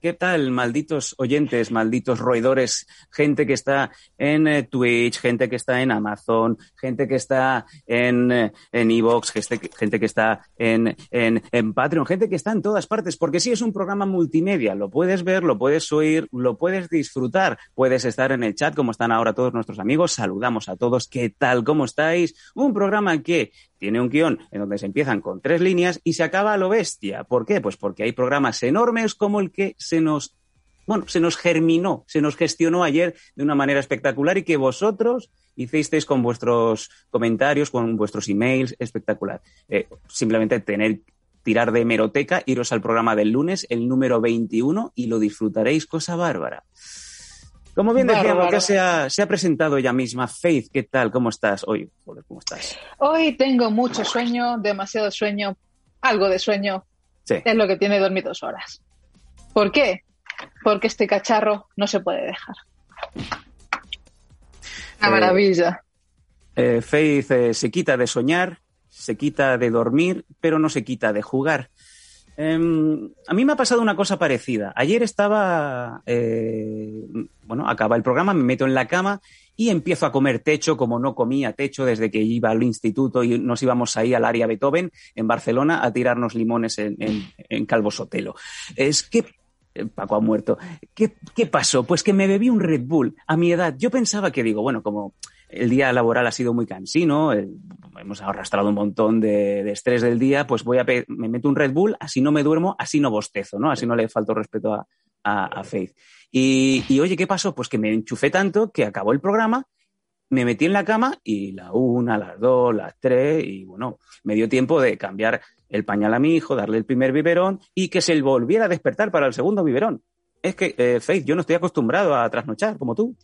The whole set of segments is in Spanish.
¿Qué tal, malditos oyentes, malditos roedores? Gente que está en eh, Twitch, gente que está en Amazon, gente que está en eh, en Evox, gente, que- gente que está en, en, en Patreon, gente que está en todas partes, porque sí es un programa multimedia, lo puedes ver, lo puedes oír, lo puedes disfrutar, puedes estar en el chat como están ahora todos nuestros amigos, saludamos a todos, ¿qué tal? ¿Cómo estáis? Un programa que tiene un guion en donde se empiezan con tres líneas y se acaba a lo bestia. ¿Por qué? Pues porque hay programas enormes como el que se nos, bueno, se nos germinó, se nos gestionó ayer de una manera espectacular y que vosotros hicisteis con vuestros comentarios, con vuestros emails, espectacular. Eh, simplemente tener tirar de hemeroteca, iros al programa del lunes, el número 21, y lo disfrutaréis, cosa bárbara. Como bien decíamos, Bárbaro. que se ha, se ha presentado ella misma. Faith, ¿qué tal? ¿Cómo estás hoy? Joder, ¿cómo estás? Hoy tengo mucho sueño, demasiado sueño, algo de sueño. Sí. Es lo que tiene dormir dos horas. ¿Por qué? Porque este cacharro no se puede dejar. Una Eh, maravilla. Eh, Faith eh, se quita de soñar, se quita de dormir, pero no se quita de jugar. Em, a mí me ha pasado una cosa parecida. Ayer estaba, eh, bueno, acaba el programa, me meto en la cama y empiezo a comer techo como no comía techo desde que iba al instituto y nos íbamos ahí al área Beethoven en Barcelona a tirarnos limones en, Calvo Sotelo. Es que eh, Paco ha muerto. ¿Qué, ¿Qué pasó? Pues que me bebí un Red Bull a mi edad. Yo pensaba que digo, bueno, como el día laboral ha sido muy cansino, el- hemos arrastrado un montón de, estrés del día, pues voy a me meto un Red Bull, así no me duermo, así no bostezo, ¿no? Así no le falto respeto a, a- a Faith. Y, y oye, ¿qué pasó? Pues que me enchufé tanto que acabó el programa, me metí en la cama y la una, las dos, las tres, y bueno, me dio tiempo de cambiar el pañal a mi hijo, darle el primer biberón y que se volviera a despertar para el segundo biberón. Es que, eh, Faith, yo no estoy acostumbrado a trasnochar como tú.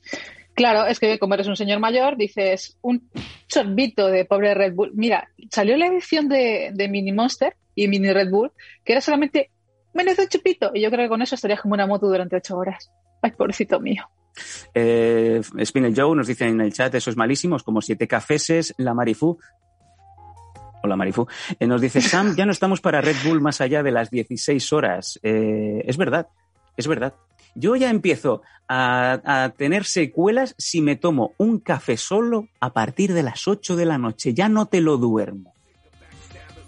Claro, es que como eres un señor mayor, dices un sorbito de pobre Red Bull. Mira, salió la edición de, Mini Monster y Mini Red Bull, que era solamente menos un chupito. Y yo creo que con eso estarías como una moto durante ocho horas. Ay, pobrecito mío. Eh, Spinel Joe nos dice en el chat, eso es malísimo, es como siete cafeses, la Marifú. Hola Marifú. Eh, nos dice, Sam, ya no estamos para Red Bull más allá de las 16 horas. Eh, es verdad, es verdad. Yo ya empiezo a, tener secuelas si me tomo un café solo a partir de las 8 de la noche. Ya no te lo duermo.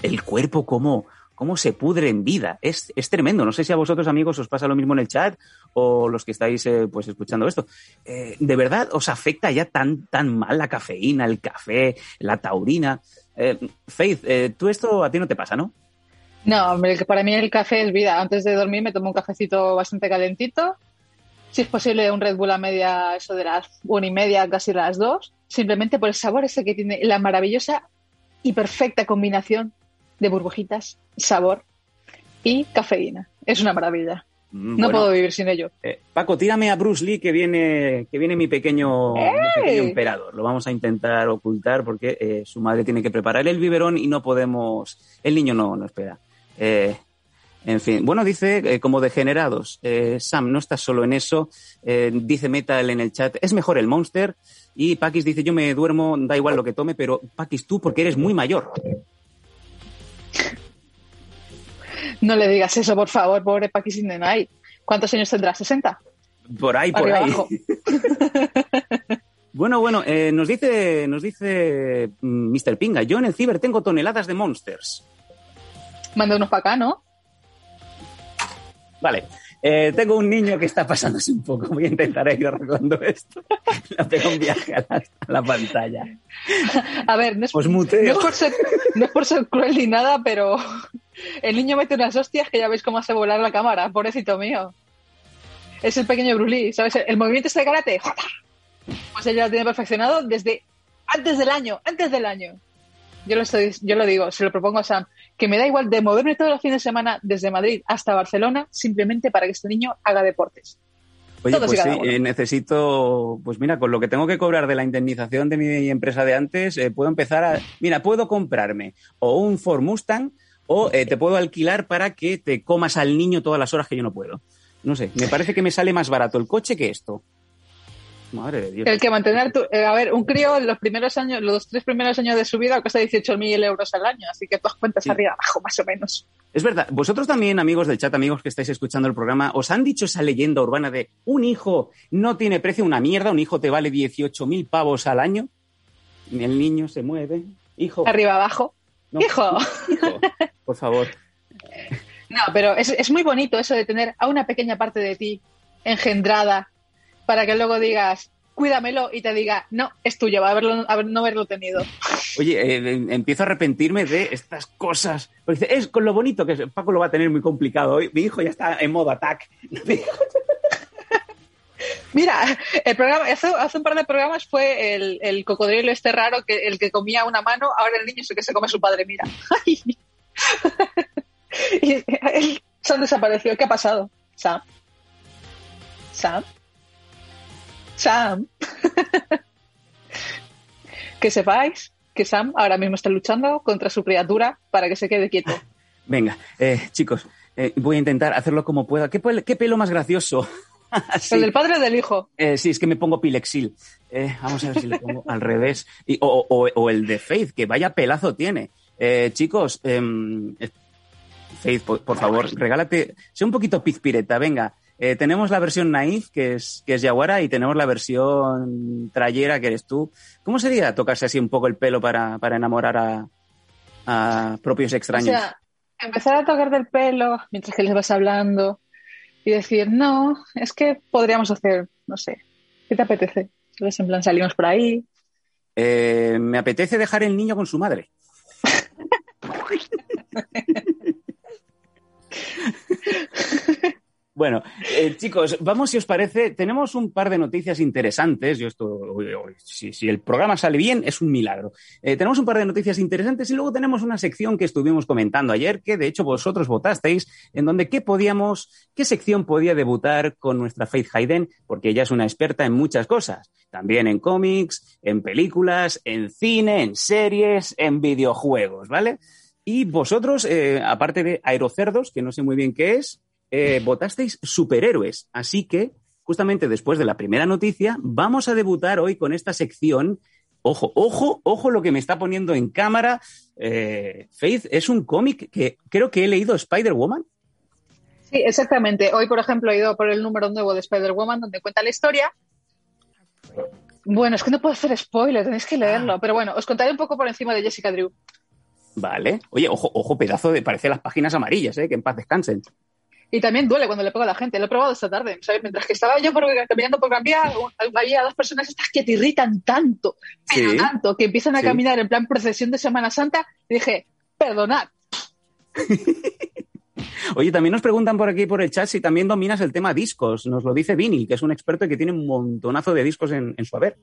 El cuerpo como, cómo se pudre en vida. Es, es tremendo. No sé si a vosotros, amigos, os pasa lo mismo en el chat o los que estáis eh, pues escuchando esto. Eh, ¿De verdad os afecta ya tan, tan mal la cafeína, el café, la taurina? Eh, Faith, eh, tú esto a ti no te pasa, ¿no? No, para mí el café es vida. Antes de dormir me tomo un cafecito bastante calentito. Si es posible, un Red Bull a media, eso de las una y media, casi las dos. Simplemente por el sabor ese que tiene, la maravillosa y perfecta combinación de burbujitas, sabor y cafeína. Es una maravilla. Mm, No bueno, puedo vivir sin ello. eh, Paco, tírame a Bruce Lee que viene, que viene mi pequeño, mi pequeño emperador. Lo vamos a intentar ocultar porque eh, su madre tiene que preparar el biberón y no podemos. El niño no, no espera. Eh, en fin, bueno, dice eh, como degenerados. Eh, Sam, no estás solo en eso. Eh, dice Metal en el chat, es mejor el Monster. Y Paquis dice, yo me duermo, da igual lo que tome, pero Paquis, tú porque eres muy mayor. No le digas eso, por favor, pobre Paki Sindenay. ¿Cuántos años tendrá? ¿60? Por ahí, por ahí. abajo. Bueno, bueno, nos dice, nos dice mm, Mr. Pinga, yo en el ciber tengo toneladas de monsters. Manda unos para acá, ¿no? Vale. Eh, tengo un niño que está pasándose un poco. Voy a intentar ir arreglando esto. Le pego un viaje a la, a la pantalla. A ver, no es, Os no es por ser, no es por ser cruel ni nada, pero el niño mete unas hostias que ya veis cómo hace volar la cámara, pobrecito mío. Es el pequeño Bruce Lee, ¿sabes? El movimiento este de karate, pues ella lo tiene perfeccionado desde antes del año, antes del año. yo lo, estoy, yo lo digo, se lo propongo a Sam, que me da igual de moverme todos los fines de semana desde Madrid hasta Barcelona simplemente para que este niño haga deportes. Oye, pues sí, eh, necesito, pues mira, con lo que tengo que cobrar de la indemnización de mi empresa de antes, eh, puedo empezar a, mira, puedo comprarme o un Ford Mustang o eh, te puedo alquilar para que te comas al niño todas las horas que yo no puedo. No sé, me parece que me sale más barato el coche que esto. Madre de Dios. El que mantener tu, a ver, un crío los primeros años, los tres primeros años de su vida cuesta 18.000 euros al año, así que todas cuentas arriba abajo, más o menos. Es verdad. Vosotros también, amigos del chat, amigos que estáis escuchando el programa, ¿os han dicho esa leyenda urbana de un hijo no tiene precio una mierda, un hijo te vale 18.000 pavos al año? Y el niño se mueve. Hijo. Arriba abajo. hijo. hijo. Por favor. No, pero es, es muy bonito eso de tener a una pequeña parte de ti engendrada para que luego digas, cuídamelo y te diga, no, es tuyo, va a, haberlo, no haberlo tenido. Oye, eh, empiezo a arrepentirme de estas cosas. Porque es con lo bonito que es. Paco lo va a tener muy complicado hoy. Mi hijo ya está en modo attack. Mira, el programa, hace, un par de programas fue el, cocodrilo este raro, que el que comía una mano, ahora el niño es el que se come a su padre, mira. y él, se han desaparecido. ¿Qué ha pasado? Sam. Sam. Sam. que sepáis que Sam ahora mismo está luchando contra su criatura para que se quede quieto. Venga, eh, chicos, eh, voy a intentar hacerlo como pueda. ¿Qué, pelo más gracioso? ¿El del padre o del hijo? Eh, sí, es que me pongo Pilexil. vamos a ver si le pongo al revés. o, el de Faith, que vaya pelazo tiene. chicos, em, Faith, por, favor, regálate. Sé un poquito pizpireta, venga. Eh, tenemos la versión naif, que es, que es Yaguara, y tenemos la versión trayera, que eres tú. ¿Cómo sería tocarse así un poco el pelo para, enamorar a, propios extraños? O sea, empezar a tocar del pelo mientras que les vas hablando y decir, no, es que podríamos hacer, no sé, ¿qué te apetece? En plan, salimos por ahí. Eh, me apetece dejar el niño con su madre. Bueno, eh, chicos, vamos si os parece. Tenemos un par de noticias interesantes. Yo esto, si, el programa sale bien, es un milagro. Eh, tenemos un par de noticias interesantes y luego tenemos una sección que estuvimos comentando ayer, que de hecho vosotros votasteis, en donde qué podíamos, qué sección podía debutar con nuestra Faith Hayden, porque ella es una experta en muchas cosas. También en cómics, en películas, en cine, en series, en videojuegos, ¿vale? Y vosotros, eh, aparte de Aerocerdos, que no sé muy bien qué es, eh, votasteis superhéroes. Así que, justamente después de la primera noticia, vamos a debutar hoy con esta sección. Ojo, ojo, ojo lo que me está poniendo en cámara. Eh, Faith, es un cómic que creo que he leído Spider-Woman. Sí, exactamente. Hoy, por ejemplo, he ido por el número nuevo de Spider-Woman, donde cuenta la historia. Bueno, es que no puedo hacer spoiler, tenéis que leerlo. Ah. Pero bueno, os contaré un poco por encima de Jessica Drew. Vale. Oye, ojo, ojo, pedazo de. Parece las páginas amarillas, ¿eh? Que en paz descansen. Y también duele cuando le pego a la gente. Lo he probado esta tarde. ¿sabes? Mientras que estaba yo por, caminando por Gran había dos personas estas que te irritan tanto, pero tanto, que empiezan a caminar en plan procesión de Semana Santa. Y dije, perdonad. Oye, también nos preguntan por aquí por el chat si también dominas el tema discos. Nos lo dice Vini, que es un experto y que tiene un montonazo de discos en, en su haber.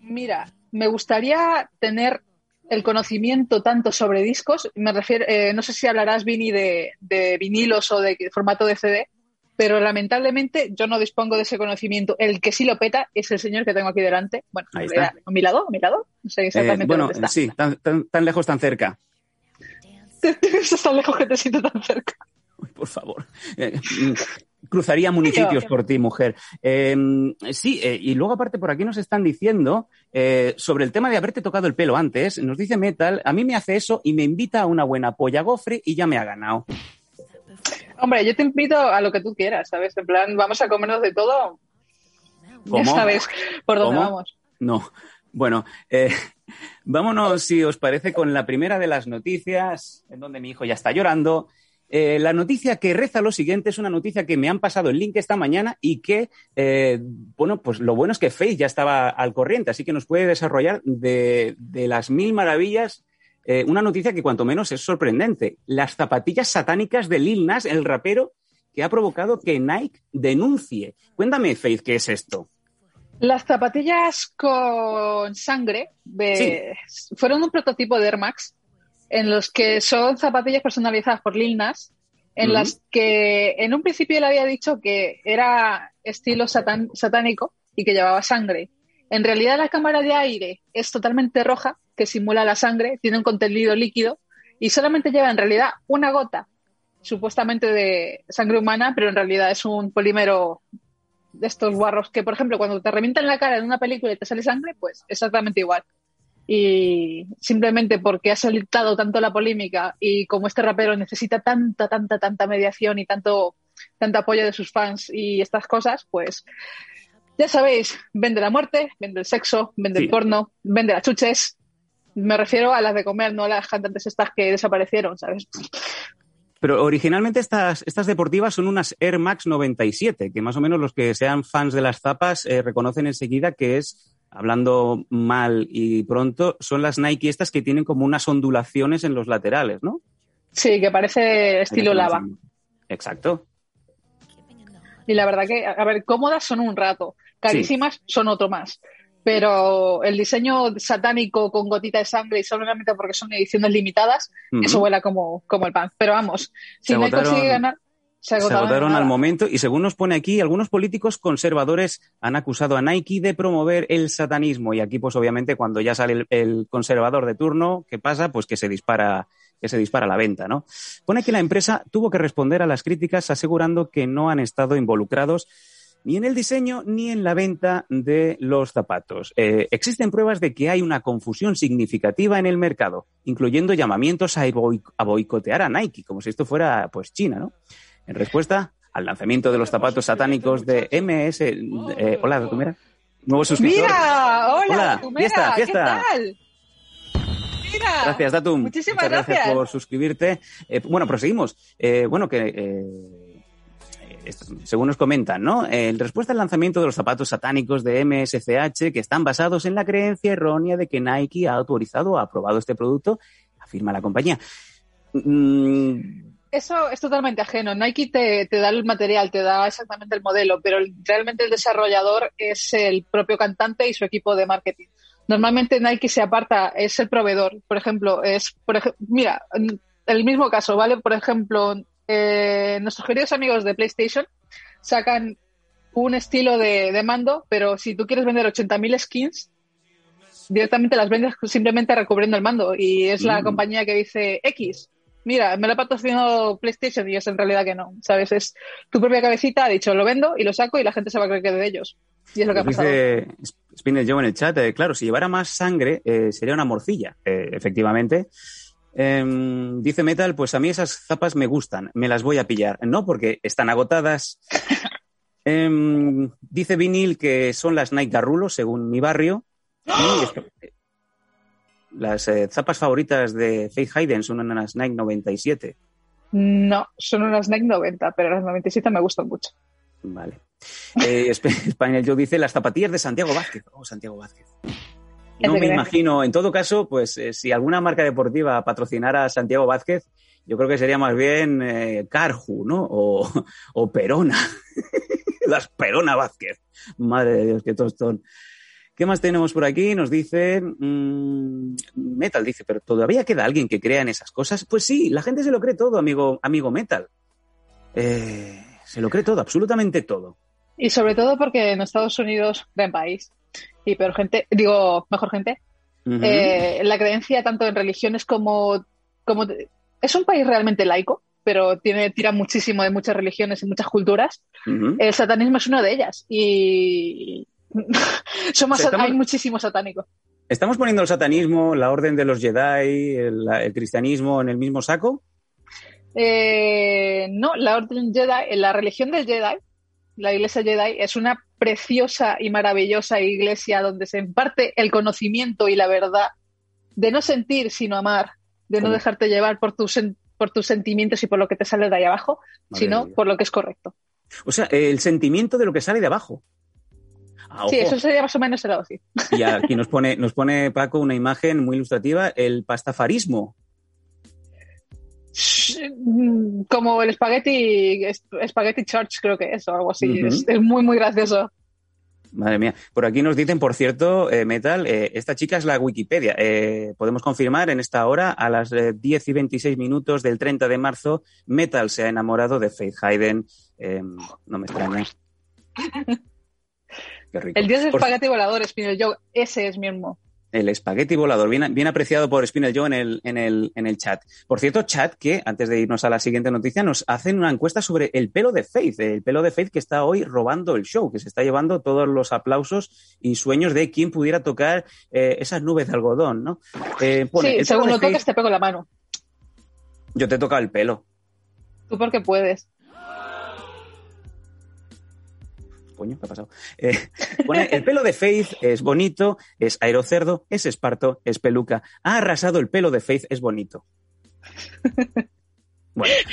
Mira, me gustaría tener el conocimiento tanto sobre discos, me refiero, eh, no sé si hablarás, Vini, de, vinilos o de formato de CD, pero lamentablemente yo no dispongo de ese conocimiento. El que sí lo peta es el señor que tengo aquí delante. Bueno, a mi lado, a mi lado. No sé exactamente eh, bueno, sí, tan, tan, lejos, tan cerca. Estás tan lejos que te siento tan cerca. por favor. Cruzaría municipios por ti, mujer. Em, sí, eh, y luego aparte por aquí nos están diciendo eh, sobre el tema de haberte tocado el pelo antes, nos dice Metal, a mí me hace eso y me invita a una buena polla gofre y ya me ha ganado. Hombre, yo te invito a lo que tú quieras, ¿sabes? En plan, vamos a comernos de todo. ¿Cómo? Ya sabes por dónde vamos. No. Bueno, eh, vámonos, si os parece, con la primera de las noticias, en donde mi hijo ya está llorando. Eh, la noticia que reza lo siguiente es una noticia que me han pasado el link esta mañana y que, eh, bueno, pues lo bueno es que Faith ya estaba al corriente, así que nos puede desarrollar de, las mil maravillas eh, una noticia que cuanto menos es sorprendente. Las zapatillas satánicas de Lil Nas, el rapero, que ha provocado que Nike denuncie. Cuéntame, Faith, ¿qué es esto? Las zapatillas con sangre fueron un prototipo de Air Max en los que son zapatillas personalizadas por Lil Nas, en las que en un principio él había dicho que era estilo satánico y que llevaba sangre. En realidad la cámara de aire es totalmente roja, que simula la sangre, tiene un contenido líquido y solamente lleva en realidad una gota, supuestamente de sangre humana, pero en realidad es un polímero de estos guarros que, por ejemplo, cuando te revientan la cara en una película y te sale sangre, pues exactamente igual y simplemente porque ha saltado tanto la polémica y como este rapero necesita tanta, tanta, tanta mediación y tanto, tanto apoyo de sus fans y estas cosas, pues ya sabéis, vende la muerte, vende el sexo, vende el porno, vende las chuches. Me refiero a las de comer, no a las cantantes estas que desaparecieron, ¿sabes? Pero originalmente estas, estas deportivas son unas Air Max 97, que más o menos los que sean fans de las zapas eh, reconocen enseguida que es hablando mal y pronto, son las Nike estas que tienen como unas ondulaciones en los laterales, ¿no? Sí, que parece estilo lava. Exacto. Y la verdad que, a ver, cómodas son un rato, carísimas son otro más. Pero el diseño satánico con gotita de sangre y solamente porque son ediciones limitadas, eso vuela como, como el pan. Pero vamos, si no consigue ganar, se agotaron, al momento y según nos pone aquí, algunos políticos conservadores han acusado a Nike de promover el satanismo y aquí pues obviamente cuando ya sale el, conservador de turno, ¿qué pasa? Pues que se dispara que se dispara la venta, ¿no? Pone que la empresa tuvo que responder a las críticas asegurando que no han estado involucrados ni en el diseño ni en la venta de los zapatos. Eh, existen pruebas de que hay una confusión significativa en el mercado, incluyendo llamamientos a, a boicotear a Nike, como si esto fuera pues China, ¿no? En respuesta al lanzamiento de los zapatos satánicos de MS. Eh, hola, Tumera. Nuevo suscriptor. Mira, hola, hola fiesta, fiesta. ¿Qué tal? Mira, gracias, Datum. Muchísimas Muchas gracias. por suscribirte. Eh, bueno, proseguimos. Eh, bueno, que eh, según nos comentan, ¿no? En respuesta al lanzamiento de los zapatos satánicos de MSCH, que están basados en la creencia errónea de que Nike ha autorizado o ha aprobado este producto, afirma la compañía. Mm, eso es totalmente ajeno. Nike te, da el material, te da exactamente el modelo, pero realmente el desarrollador es el propio cantante y su equipo de marketing. Normalmente Nike se aparta, es el proveedor. Por ejemplo, es, por mira, el mismo caso, ¿vale? Por ejemplo, eh, nuestros queridos amigos de PlayStation sacan un estilo de, de mando, pero si tú quieres vender 80.000 skins, directamente las vendes simplemente recubriendo el mando. Y es la mm. compañía que dice X, mira, me lo ha patrocinado PlayStation y es en realidad que no, ¿sabes? Es tu propia cabecita, ha dicho, lo vendo y lo saco y la gente se va a creer que es de ellos. Y es lo que ha pues pasado. Dice Spinner Joe en el chat, eh, claro, si llevara más sangre eh, sería una morcilla, eh, efectivamente. Em, dice Metal, pues a mí esas zapas me gustan, me las voy a pillar. No, porque están agotadas. Em, dice Vinil que son las Nike Garrulo, según mi barrio. Y las eh, zapas favoritas de Faith Hayden son unas Nike 97. No, son unas Nike 90, pero las 97 me gustan mucho. Vale. Eh, yo dice las zapatillas de Santiago Vázquez. Oh, Santiago Vázquez. No me imagino, en todo caso, pues eh, si alguna marca deportiva patrocinara a Santiago Vázquez, yo creo que sería más bien eh, Carju, ¿no? O, o Perona. las Perona Vázquez. Madre de Dios, qué tostón. ¿Qué más tenemos por aquí? Nos dice mm, Metal, dice, pero ¿todavía queda alguien que crea en esas cosas? Pues sí, la gente se lo cree todo, amigo, amigo Metal. Eh, se lo cree todo, absolutamente todo. Y sobre todo porque en Estados Unidos, gran país, y peor gente, digo, mejor gente, eh, la creencia tanto en religiones como, como... Es un país realmente laico, pero tiene, tira muchísimo de muchas religiones y muchas culturas. El satanismo es una de ellas. Y, Somos, hay muchísimo satánico. ¿Estamos poniendo el satanismo, la orden de los Jedi, el, cristianismo en el mismo saco? Eh, no, la orden Jedi, la religión del Jedi, la iglesia Jedi, es una preciosa y maravillosa iglesia donde se imparte el conocimiento y la verdad de no sentir sino amar, de no dejarte llevar por tus, por tus sentimientos y por lo que te sale de ahí abajo, sino por lo que es correcto. O sea, el sentimiento de lo que sale de abajo. Ah, sí, eso sería más o menos el sí. Y aquí nos pone, nos pone Paco una imagen muy ilustrativa, el pastafarismo. Como el espagueti, espagueti church creo que es, o algo así. es, muy, muy gracioso. Madre mía. Por aquí nos dicen, por cierto, eh, Metal, eh, esta chica es la Wikipedia. Eh, podemos confirmar en esta hora, a las 10 y 26 minutos del 30 de marzo, Metal se ha enamorado de Faith Hayden. no me extraña. Qué rico. El dios del espagueti volador, Spinel Joe, ese es mi mismo el espagueti volador, bien, bien apreciado por Spinel Joe en el, en, el, en el chat. Por cierto, chat que, antes de irnos a la siguiente noticia, nos hacen una encuesta sobre el pelo de Faith, el pelo de Faith que está hoy robando el show, que se está llevando todos los aplausos y sueños de quien pudiera tocar eh, esas nubes de algodón, ¿no? Eh, sí, según lo toques te pego la mano. Yo te toca el pelo. Tú porque puedes. Coño, ¿qué ha pasado? Eh, el pelo de Faith es bonito, es aerocerdo, es esparto, es peluca. Ha arrasado el pelo de Faith, es bonito.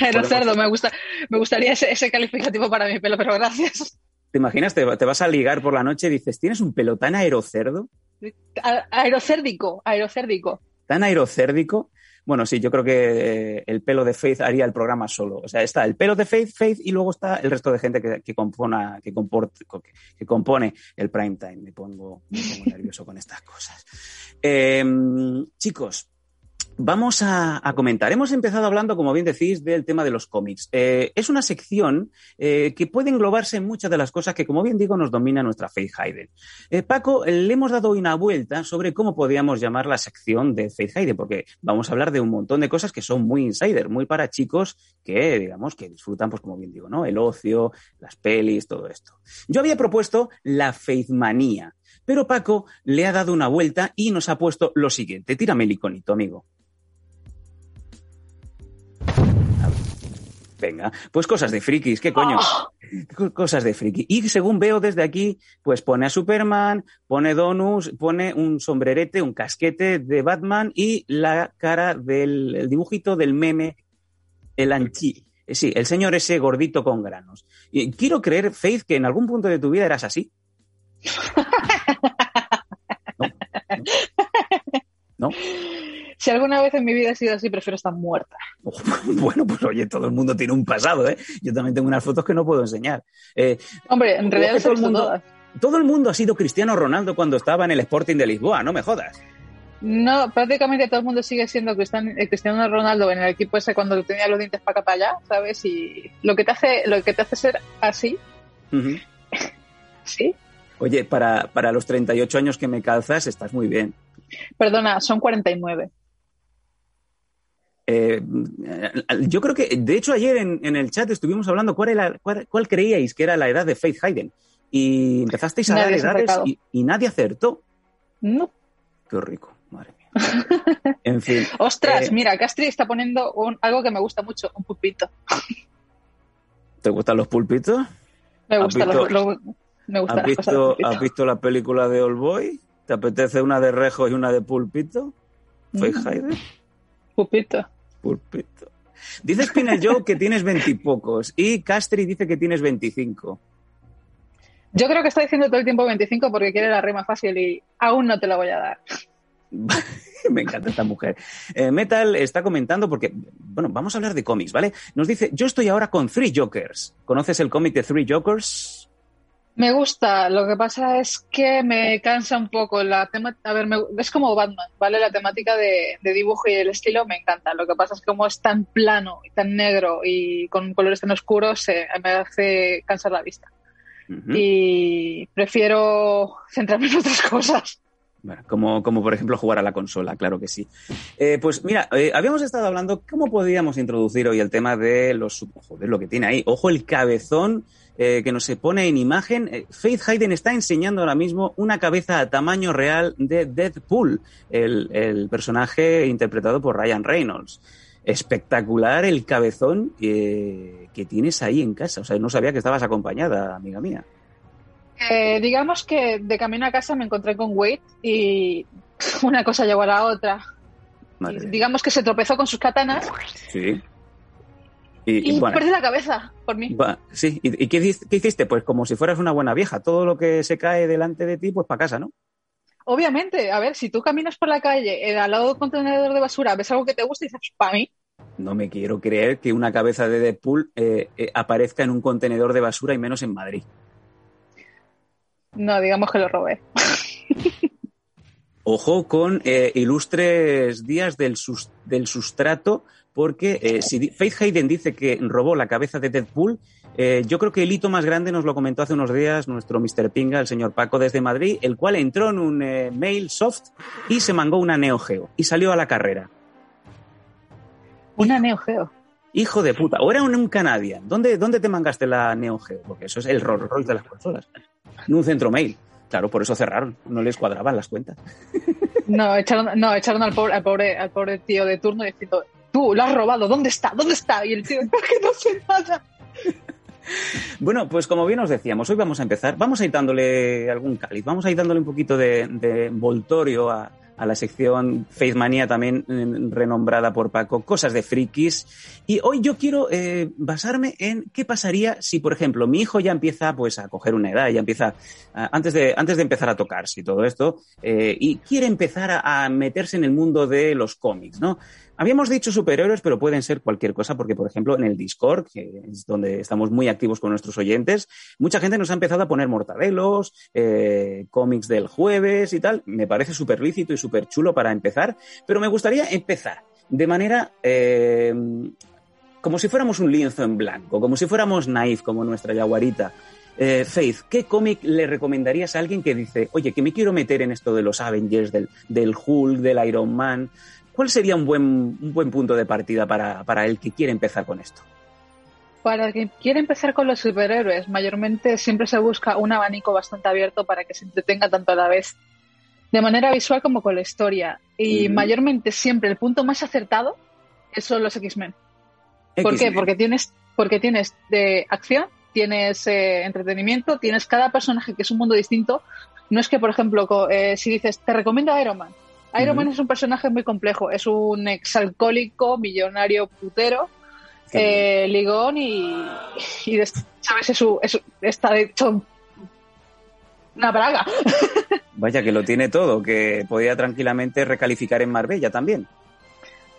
aerocerdo, me, gusta, me gustaría ese, calificativo para mi pelo, pero gracias. ¿Te imaginas? Te, vas a ligar por la noche y dices, ¿tienes un pelo tan aerocerdo? aerocérdico, aerocérdico. Tan aerocérdico bueno, sí, yo creo que eh, el pelo de Faith haría el programa solo. O sea, está el pelo de Faith, Faith y luego está el resto de gente que, compona, que, que, compone el prime time. Me pongo, me pongo nervioso con estas cosas. Em, chicos, Vamos a, comentar. Hemos empezado hablando, como bien decís, del tema de los cómics. Eh, es una sección eh, que puede englobarse en muchas de las cosas que, como bien digo, nos domina nuestra Faith Hayden. Eh, Paco, le hemos dado una vuelta sobre cómo podríamos llamar la sección de Faith Hayden, porque vamos a hablar de un montón de cosas que son muy insider, muy para chicos que, digamos, que disfrutan, pues como bien digo, ¿no? El ocio, las pelis, todo esto. Yo había propuesto la Faith Manía, pero Paco le ha dado una vuelta y nos ha puesto lo siguiente. Tírame el iconito, amigo. Venga, pues cosas de frikis, ¿qué coño? Cosas de friki. Y según veo desde aquí, pues pone a Superman, pone Donus, pone un sombrerete, un casquete de Batman y la cara del dibujito del meme, el anchi. Sí, el señor ese gordito con granos. Y quiero creer, Faith, que en algún punto de tu vida eras así. ¿No? ¿No? Si alguna vez en mi vida he sido así, prefiero estar muerta. bueno, pues oye, todo el mundo tiene un pasado, ¿eh? Yo también tengo unas fotos que no puedo enseñar. Eh, Hombre, en realidad todo el mundo, todo el mundo ha sido Cristiano Ronaldo cuando estaba en el Sporting de Lisboa, no me jodas. No, prácticamente todo el mundo sigue siendo eh, Cristiano, Ronaldo en el equipo ese cuando tenía los dientes para acá para allá, ¿sabes? Y lo que te hace, lo que te hace ser así. sí. Oye, para, para los 38 años que me calzas, estás muy bien. Perdona, son 49. Eh, yo creo que, de hecho, ayer en, el chat estuvimos hablando cuál, era, cuál, creíais que era la edad de Faith Hayden. Y empezasteis a dar edades y, nadie acertó. No. Qué rico, madre mía. En fin. Ostras, eh, mira, Castri está poniendo algo que me gusta mucho, un pulpito. ¿Te gustan los pulpitos? Me gustan los, me ¿Has visto, ¿Has visto la película de Old Boy? ¿Te apetece una de rejo y una de pulpito? ¿Faith mm. Hayden? Pulpito. Pulpito. Dice Spinel Joe que tienes veintipocos y Castri dice que tienes veinticinco. Yo creo que está diciendo todo el tiempo 25 porque quiere la rima fácil y aún no te la voy a dar. Me encanta esta mujer. Eh, Metal está comentando porque, bueno, vamos a hablar de cómics, ¿vale? Nos dice, yo estoy ahora con Three Jokers. ¿Conoces el cómic de Three Jokers? Me gusta, lo que pasa es que me cansa un poco la tema, a ver, es como Batman, ¿vale? La temática de, dibujo y el estilo me encanta. Lo que pasa es que como es tan plano y tan negro y con colores tan oscuros, me hace cansar la vista. Y prefiero centrarme en otras cosas. Bueno, como, como por ejemplo jugar a la consola, claro que sí. Eh, pues mira, eh, habíamos estado hablando cómo podíamos introducir hoy el tema de los... Joder, lo que tiene ahí. Ojo, el cabezón eh, que nos se pone en imagen. Eh, Faith Hayden está enseñando ahora mismo una cabeza a tamaño real de Deadpool, el, personaje interpretado por Ryan Reynolds. Espectacular el cabezón que, tienes ahí en casa. O sea, no sabía que estabas acompañada, amiga mía. Eh, digamos que de camino a casa me encontré con Wade y una cosa llevó a la otra. digamos que se tropezó con sus katanas. Sí. Y, perdí la cabeza por mí. sí, ¿y, qué, hiciste? Pues como si fueras una buena vieja, todo lo que se cae delante de ti, pues para casa, ¿no? Obviamente, a ver, si tú caminas por la calle eh, al lado del contenedor de basura, ves algo que te gusta y dices, para mí. No me quiero creer que una cabeza de Deadpool eh, eh, aparezca en un contenedor de basura y menos en Madrid. No, digamos que lo robé. Ojo con ilustres días del, sus- del sustrato, porque eh, si Faith Hayden dice que robó la cabeza de Deadpool, eh, yo creo que el hito más grande nos lo comentó hace unos días nuestro Mr. Pinga, el señor Paco desde Madrid, el cual entró en un eh, mail soft y se mangó una Neo Geo y salió a la carrera. Una Neo Geo. Hijo de puta. O era un, un Canadian. ¿Dónde, ¿Dónde te mangaste la Neo Geo? Porque eso es el Rolls Royce de las consolas. En un centro mail. Claro, por eso cerraron. No les cuadraban las cuentas. No, echaron, no, echaron al pobre, al pobre, al pobre tío de turno diciendo, tú, lo has robado, ¿dónde está? ¿Dónde está? Y el tío, "Es que no sé nada. Bueno, pues como bien os decíamos, hoy vamos a empezar. Vamos a ir dándole algún cáliz. Vamos a ir dándole un poquito de, envoltorio a, la sección Faith Manía, también eh, renombrada por Paco, cosas de frikis. Y hoy yo quiero eh, basarme en qué pasaría si, por ejemplo, mi hijo ya empieza pues a coger una edad, ya empieza, antes, de, antes de empezar a tocarse y todo esto, eh, y quiere empezar a, a meterse en el mundo de los cómics, ¿no? Habíamos dicho superhéroes, pero pueden ser cualquier cosa, porque, por ejemplo, en el Discord, que es donde estamos muy activos con nuestros oyentes, mucha gente nos ha empezado a poner mortadelos, eh, cómics del jueves y tal. Me parece súper lícito y súper chulo para empezar, pero me gustaría empezar de manera eh, como si fuéramos un lienzo en blanco, como si fuéramos naif, como nuestra yaguarita. Eh, Faith, ¿qué cómic le recomendarías a alguien que dice, oye, que me quiero meter en esto de los Avengers, del Hulk, del Iron Man? ¿Cuál sería un buen, un buen punto de partida para, para el que quiere empezar con esto? Para el que quiere empezar con los superhéroes, mayormente siempre se busca un abanico bastante abierto para que se entretenga tanto a la vez de manera visual como con la historia. Y mayormente siempre el punto más acertado son los X-Men. ¿Por qué? Porque tienes, porque tienes de acción, tienes eh, entretenimiento, tienes cada personaje que es un mundo distinto. No es que, por ejemplo, co- eh, si dices, te recomiendo Iron Man. Iron. Man es un personaje muy complejo, es un exalcohólico, millonario putero, eh, ligón y, y de- ¿sabes? Es su- es- está hecho una braga. Vaya que lo tiene todo, que podía tranquilamente recalificar en Marbella también.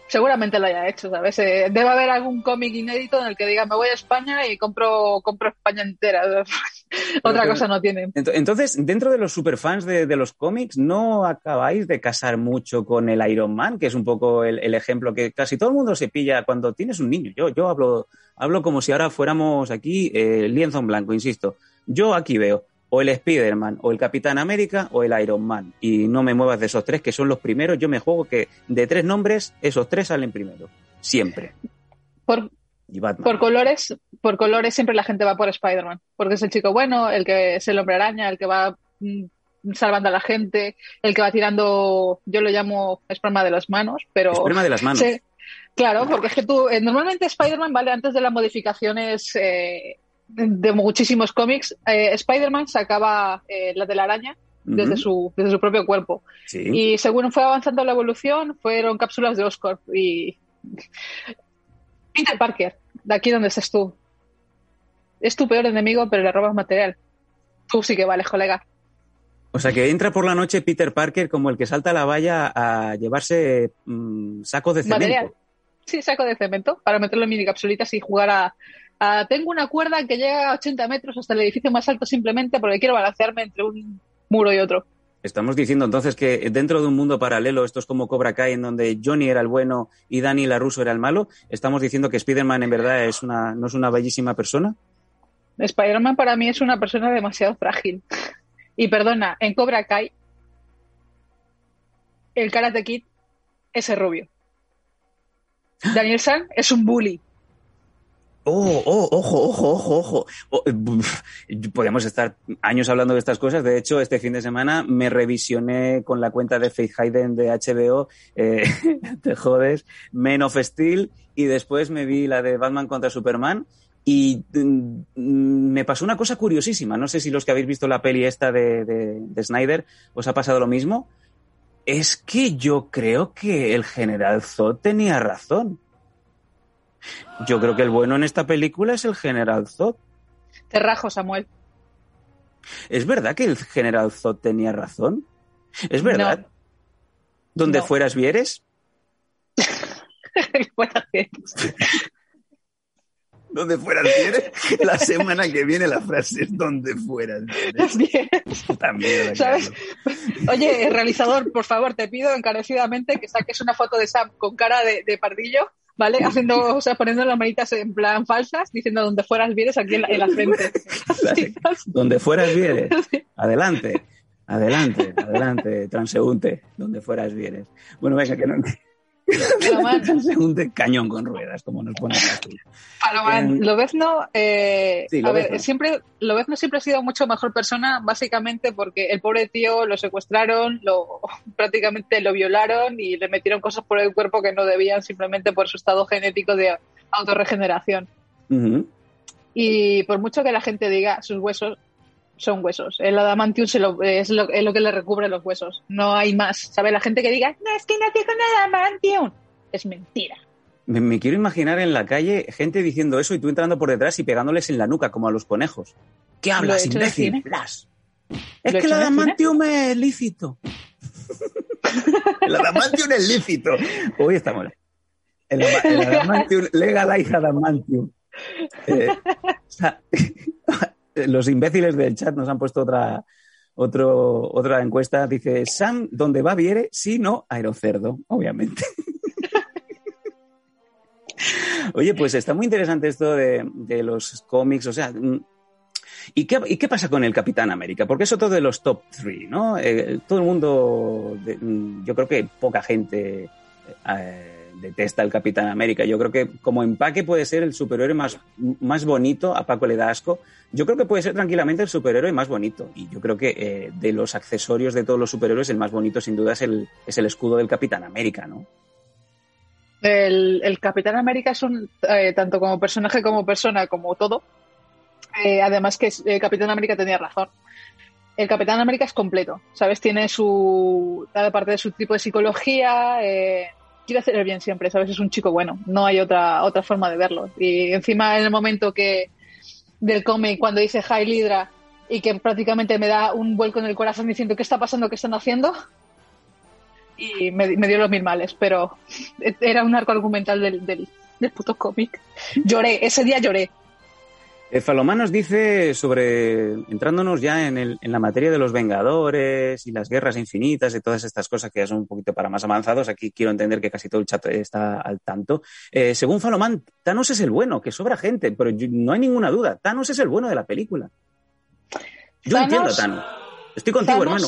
Seguramente lo haya hecho, ¿sabes? Eh, debe haber algún cómic inédito en el que diga me voy a España y compro, compro España entera. Otra pero- cosa no tiene. Ent- Entonces, dentro de los superfans de, de los cómics, ¿no acabáis de casar mucho con el Iron Man, que es un poco el, el ejemplo que casi todo el mundo se pilla cuando tienes un niño? Yo, yo hablo, hablo como si ahora fuéramos aquí eh, lienzo en blanco, insisto. Yo aquí veo o el Spider-Man, o el Capitán América, o el Iron Man. Y no me muevas de esos tres, que son los primeros. Yo me juego que de tres nombres, esos tres salen primero. Siempre. Por, Y Batman. por colores, por colores siempre la gente va por Spider-Man, porque es el chico bueno, el que es el hombre araña, el que va mm, salvando a la gente, el que va tirando, yo lo llamo esperma de las manos, pero Esperma de las manos. Sí, claro, porque es que tú, eh, normalmente Spider-Man, vale, antes de las modificaciones eh, de, muchísimos cómics, eh, Spider-Man sacaba eh, la telaraña desde, Ujú. su, desde su propio cuerpo. Sí. Y según fue avanzando la evolución, fueron cápsulas de Oscorp y Peter Parker, de aquí donde estás tú. Es tu peor enemigo, pero le robas material. Tú sí que vales, colega. O sea, que entra por la noche Peter Parker como el que salta a la valla a llevarse mm, sacos de cemento. Material. Sí, saco de cemento para meterlo en mini capsulitas y jugar a, a- Tengo una cuerda que llega a 80 metros hasta el edificio más alto simplemente porque quiero balancearme entre un muro y otro. Estamos diciendo entonces que dentro de un mundo paralelo, esto es como Cobra Kai, en donde Johnny era el bueno y Danny LaRusso era el malo, estamos diciendo que Spider-Man en verdad es una, no es una bellísima persona. Spider-Man para mí es una persona demasiado frágil. Y perdona, en Cobra Kai, el Karate Kid es el rubio. Daniel San es un bully. Oh, oh, ojo, ojo, ojo, ojo. Oh, eh, podemos estar años hablando de estas cosas. De hecho, este fin de semana me revisioné con la cuenta de Faith Hayden de HBO, eh, te jodes, Men of Steel, y después me vi la de Batman contra Superman. Y mm, me pasó una cosa curiosísima. No sé si los que habéis visto la peli esta de, de Snyder os ha pasado lo mismo. Es que yo creo que el general Zod tenía razón. Yo creo que el bueno en esta película es el general Zod. Te rajo, Samuel. ¿Es verdad que el general Zod tenía razón? ¿Es verdad? No. Donde No. fueras vieres. Donde fueras vieres. La semana que viene la frase es donde fueras vieres. También. ¿Sabes? Oye, realizador, por favor, te pido encarecidamente que saques una foto de Sam con cara de, pardillo ¿vale? Haciendo, o sea, poniendo las manitas en plan falsas, diciendo donde fueras vieres aquí en la, frente. donde fueras vieres. Adelante, adelante, adelante, transeúnte, donde fueras vieres. Bueno, venga, que no, se hunde cañón con ruedas, como nos pone aquí. Palomán, Lobezno, eh, a ver, siempre, Lobezno siempre ha sido mucho mejor persona, básicamente porque el pobre tío lo secuestraron, lo prácticamente lo violaron y le metieron cosas por el cuerpo que no debían simplemente por su estado genético de autorregeneración. Y por mucho que la gente diga sus huesos, son huesos. El adamantium se lo, es, lo, es, lo, que le recubre los huesos. No hay más. ¿Sabes? La gente que diga, no, es que nació con adamantium. Es mentira. Me, quiero imaginar en la calle gente diciendo eso y tú entrando por detrás y pegándoles en la nuca como a los conejos. ¿Qué hablas, imbécil? Es que el adamantium es lícito. el adamantium es lícito. Hoy estamos. El, el adamantium, legalize adamantium. Eh, o sea, los imbéciles del chat nos han puesto otra, otro, otra encuesta. Dice, Sam, ¿dónde va Viere? Sí, no, aerocerdo, obviamente. Oye, pues está muy interesante esto de, los cómics, o sea, mm, ¿y qué, ¿y qué, pasa con el Capitán América? Porque es otro de los top three, ¿no? Eh, todo el mundo, mm, yo creo que poca gente eh, detesta el Capitán América. Yo creo que como empaque puede ser el superhéroe más, más bonito, a Paco le da asco. Yo creo que puede ser tranquilamente el superhéroe más bonito. Y yo creo que eh, de los accesorios de todos los superhéroes, el más bonito sin duda es el, es el escudo del Capitán América, ¿no? El, Capitán América es un, eh, tanto como personaje como persona, como todo. Eh, además que Capitán América tenía razón el Capitán América es completo, ¿sabes? Tiene su, cada parte de su tipo de psicología, eh, quiere hacer el bien siempre, ¿sabes? Es un chico bueno, no hay otra, otra forma de verlo. Y encima en el momento que del cómic, cuando dice High Hydra y que prácticamente me da un vuelco en el corazón diciendo qué está pasando, qué están haciendo, y me, dio los mil males, pero era un arco argumental del, del, del puto cómic. Lloré, ese día lloré. Eh, Falomán nos dice sobre, entrándonos ya en, el, en, la materia de los Vengadores y las guerras infinitas y todas estas cosas que ya son un poquito para más avanzados, aquí quiero entender que casi todo el chat está al tanto. Eh, según Falomán, Thanos es el bueno, que sobra gente, pero no hay ninguna duda, Thanos es el bueno de la película. Yo entiendo a Thanos. Estoy contigo, hermano.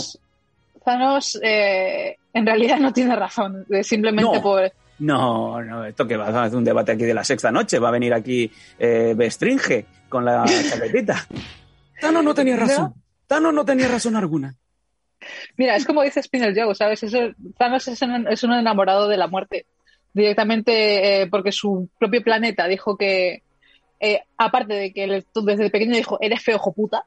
Thanos eh, en realidad no tiene razón, simplemente por no, no, esto que va a hacer un debate aquí de la sexta noche. Va a venir aquí eh, Bestringe con la chaquetita. Tano no tenía razón. Tano no tenía razón alguna. Mira, es como dice Spinel Joe, ¿sabes? Thanos es un, enamorado de la muerte. Directamente eh, porque su propio planeta dijo que, eh, aparte de que desde pequeño dijo, eres feo, hijo puta,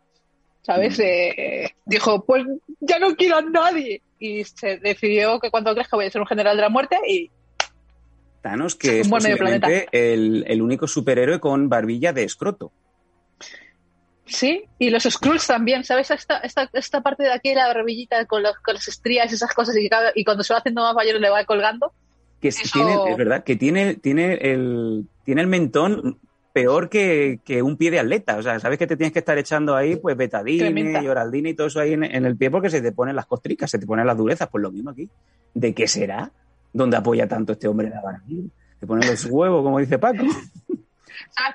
¿sabes? Mm. Eh, dijo, pues ya no quiero a nadie. Y se decidió que cuando crezca voy a ser un general de la muerte y Thanos, que es posiblemente el, el, único superhéroe con barbilla de escroto. Sí, y los Skrulls también, ¿sabes? Esta, esta, esta parte de aquí, la barbillita con, con las estrías, esas cosas, y, y, cuando se va haciendo más mayor le va colgando. Que tiene, es verdad, que tiene, tiene, el, tiene el mentón peor que, que, un pie de atleta. O sea, sabes que te tienes que estar echando ahí, pues, betadine y oraldina y todo eso ahí en, en, el pie porque se te ponen las costricas, se te ponen las durezas. Pues lo mismo aquí. ¿De qué será? ¿Dónde apoya tanto este hombre la barbilla? Se pone los huevos, como dice Paco.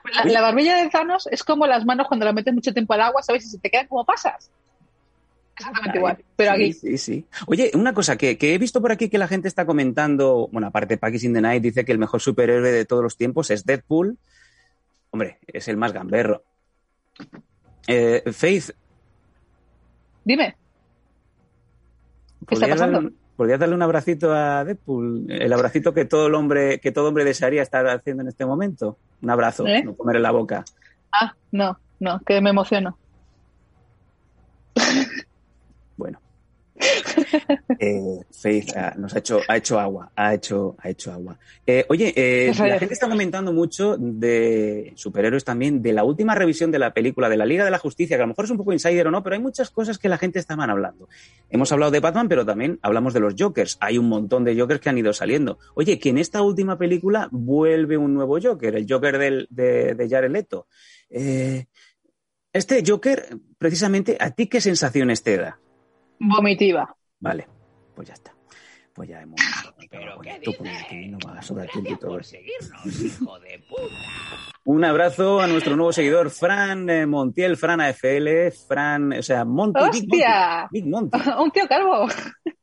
Pues la, barbilla de Thanos es como las manos cuando la metes mucho tiempo al agua, ¿sabes? Y se te quedan como pasas. Exactamente igual, pero aquí. Sí, sí. Oye, una cosa que, he visto por aquí que la gente está comentando, bueno, aparte Packis in the Night dice que el mejor superhéroe de todos los tiempos es Deadpool. Hombre, es el más gamberro. Eh, Faith. Dime. ¿Qué está pasando? ¿Podrías darle un abracito a Deadpool? El abracito que todo el hombre, que todo hombre desearía estar haciendo en este momento. Un abrazo, ¿Eh? no comer en la boca. Ah, no, no, que me emociono. Eh, Faith ah, nos ha hecho, ha hecho agua, ha hecho, ha hecho agua. Eh, oye, eh, la gente está comentando mucho de superhéroes también, de la última revisión de la película de la Liga de la Justicia, que a lo mejor es un poco insider o no, pero hay muchas cosas que la gente estaban hablando. Hemos hablado de Batman, pero también hablamos de los Jokers. Hay un montón de Jokers que han ido saliendo. Oye, que en esta última película vuelve un nuevo Joker, el Joker del, de, de Jared Leto. Eh, este Joker, precisamente, ¿a ti qué sensaciones te da? Vomitiva. Vale, pues ya está. Pues ya hemos. ¿Pero qué Tú, dices? aquí no va a sobrar tiempo y todo. por seguirnos, hijo de puta. Un abrazo a nuestro nuevo seguidor, Fran eh, Montiel, Fran AFL, Fran, o sea, Monty. Big Monty, ¡Hostia! Big Monty. Un tío calvo.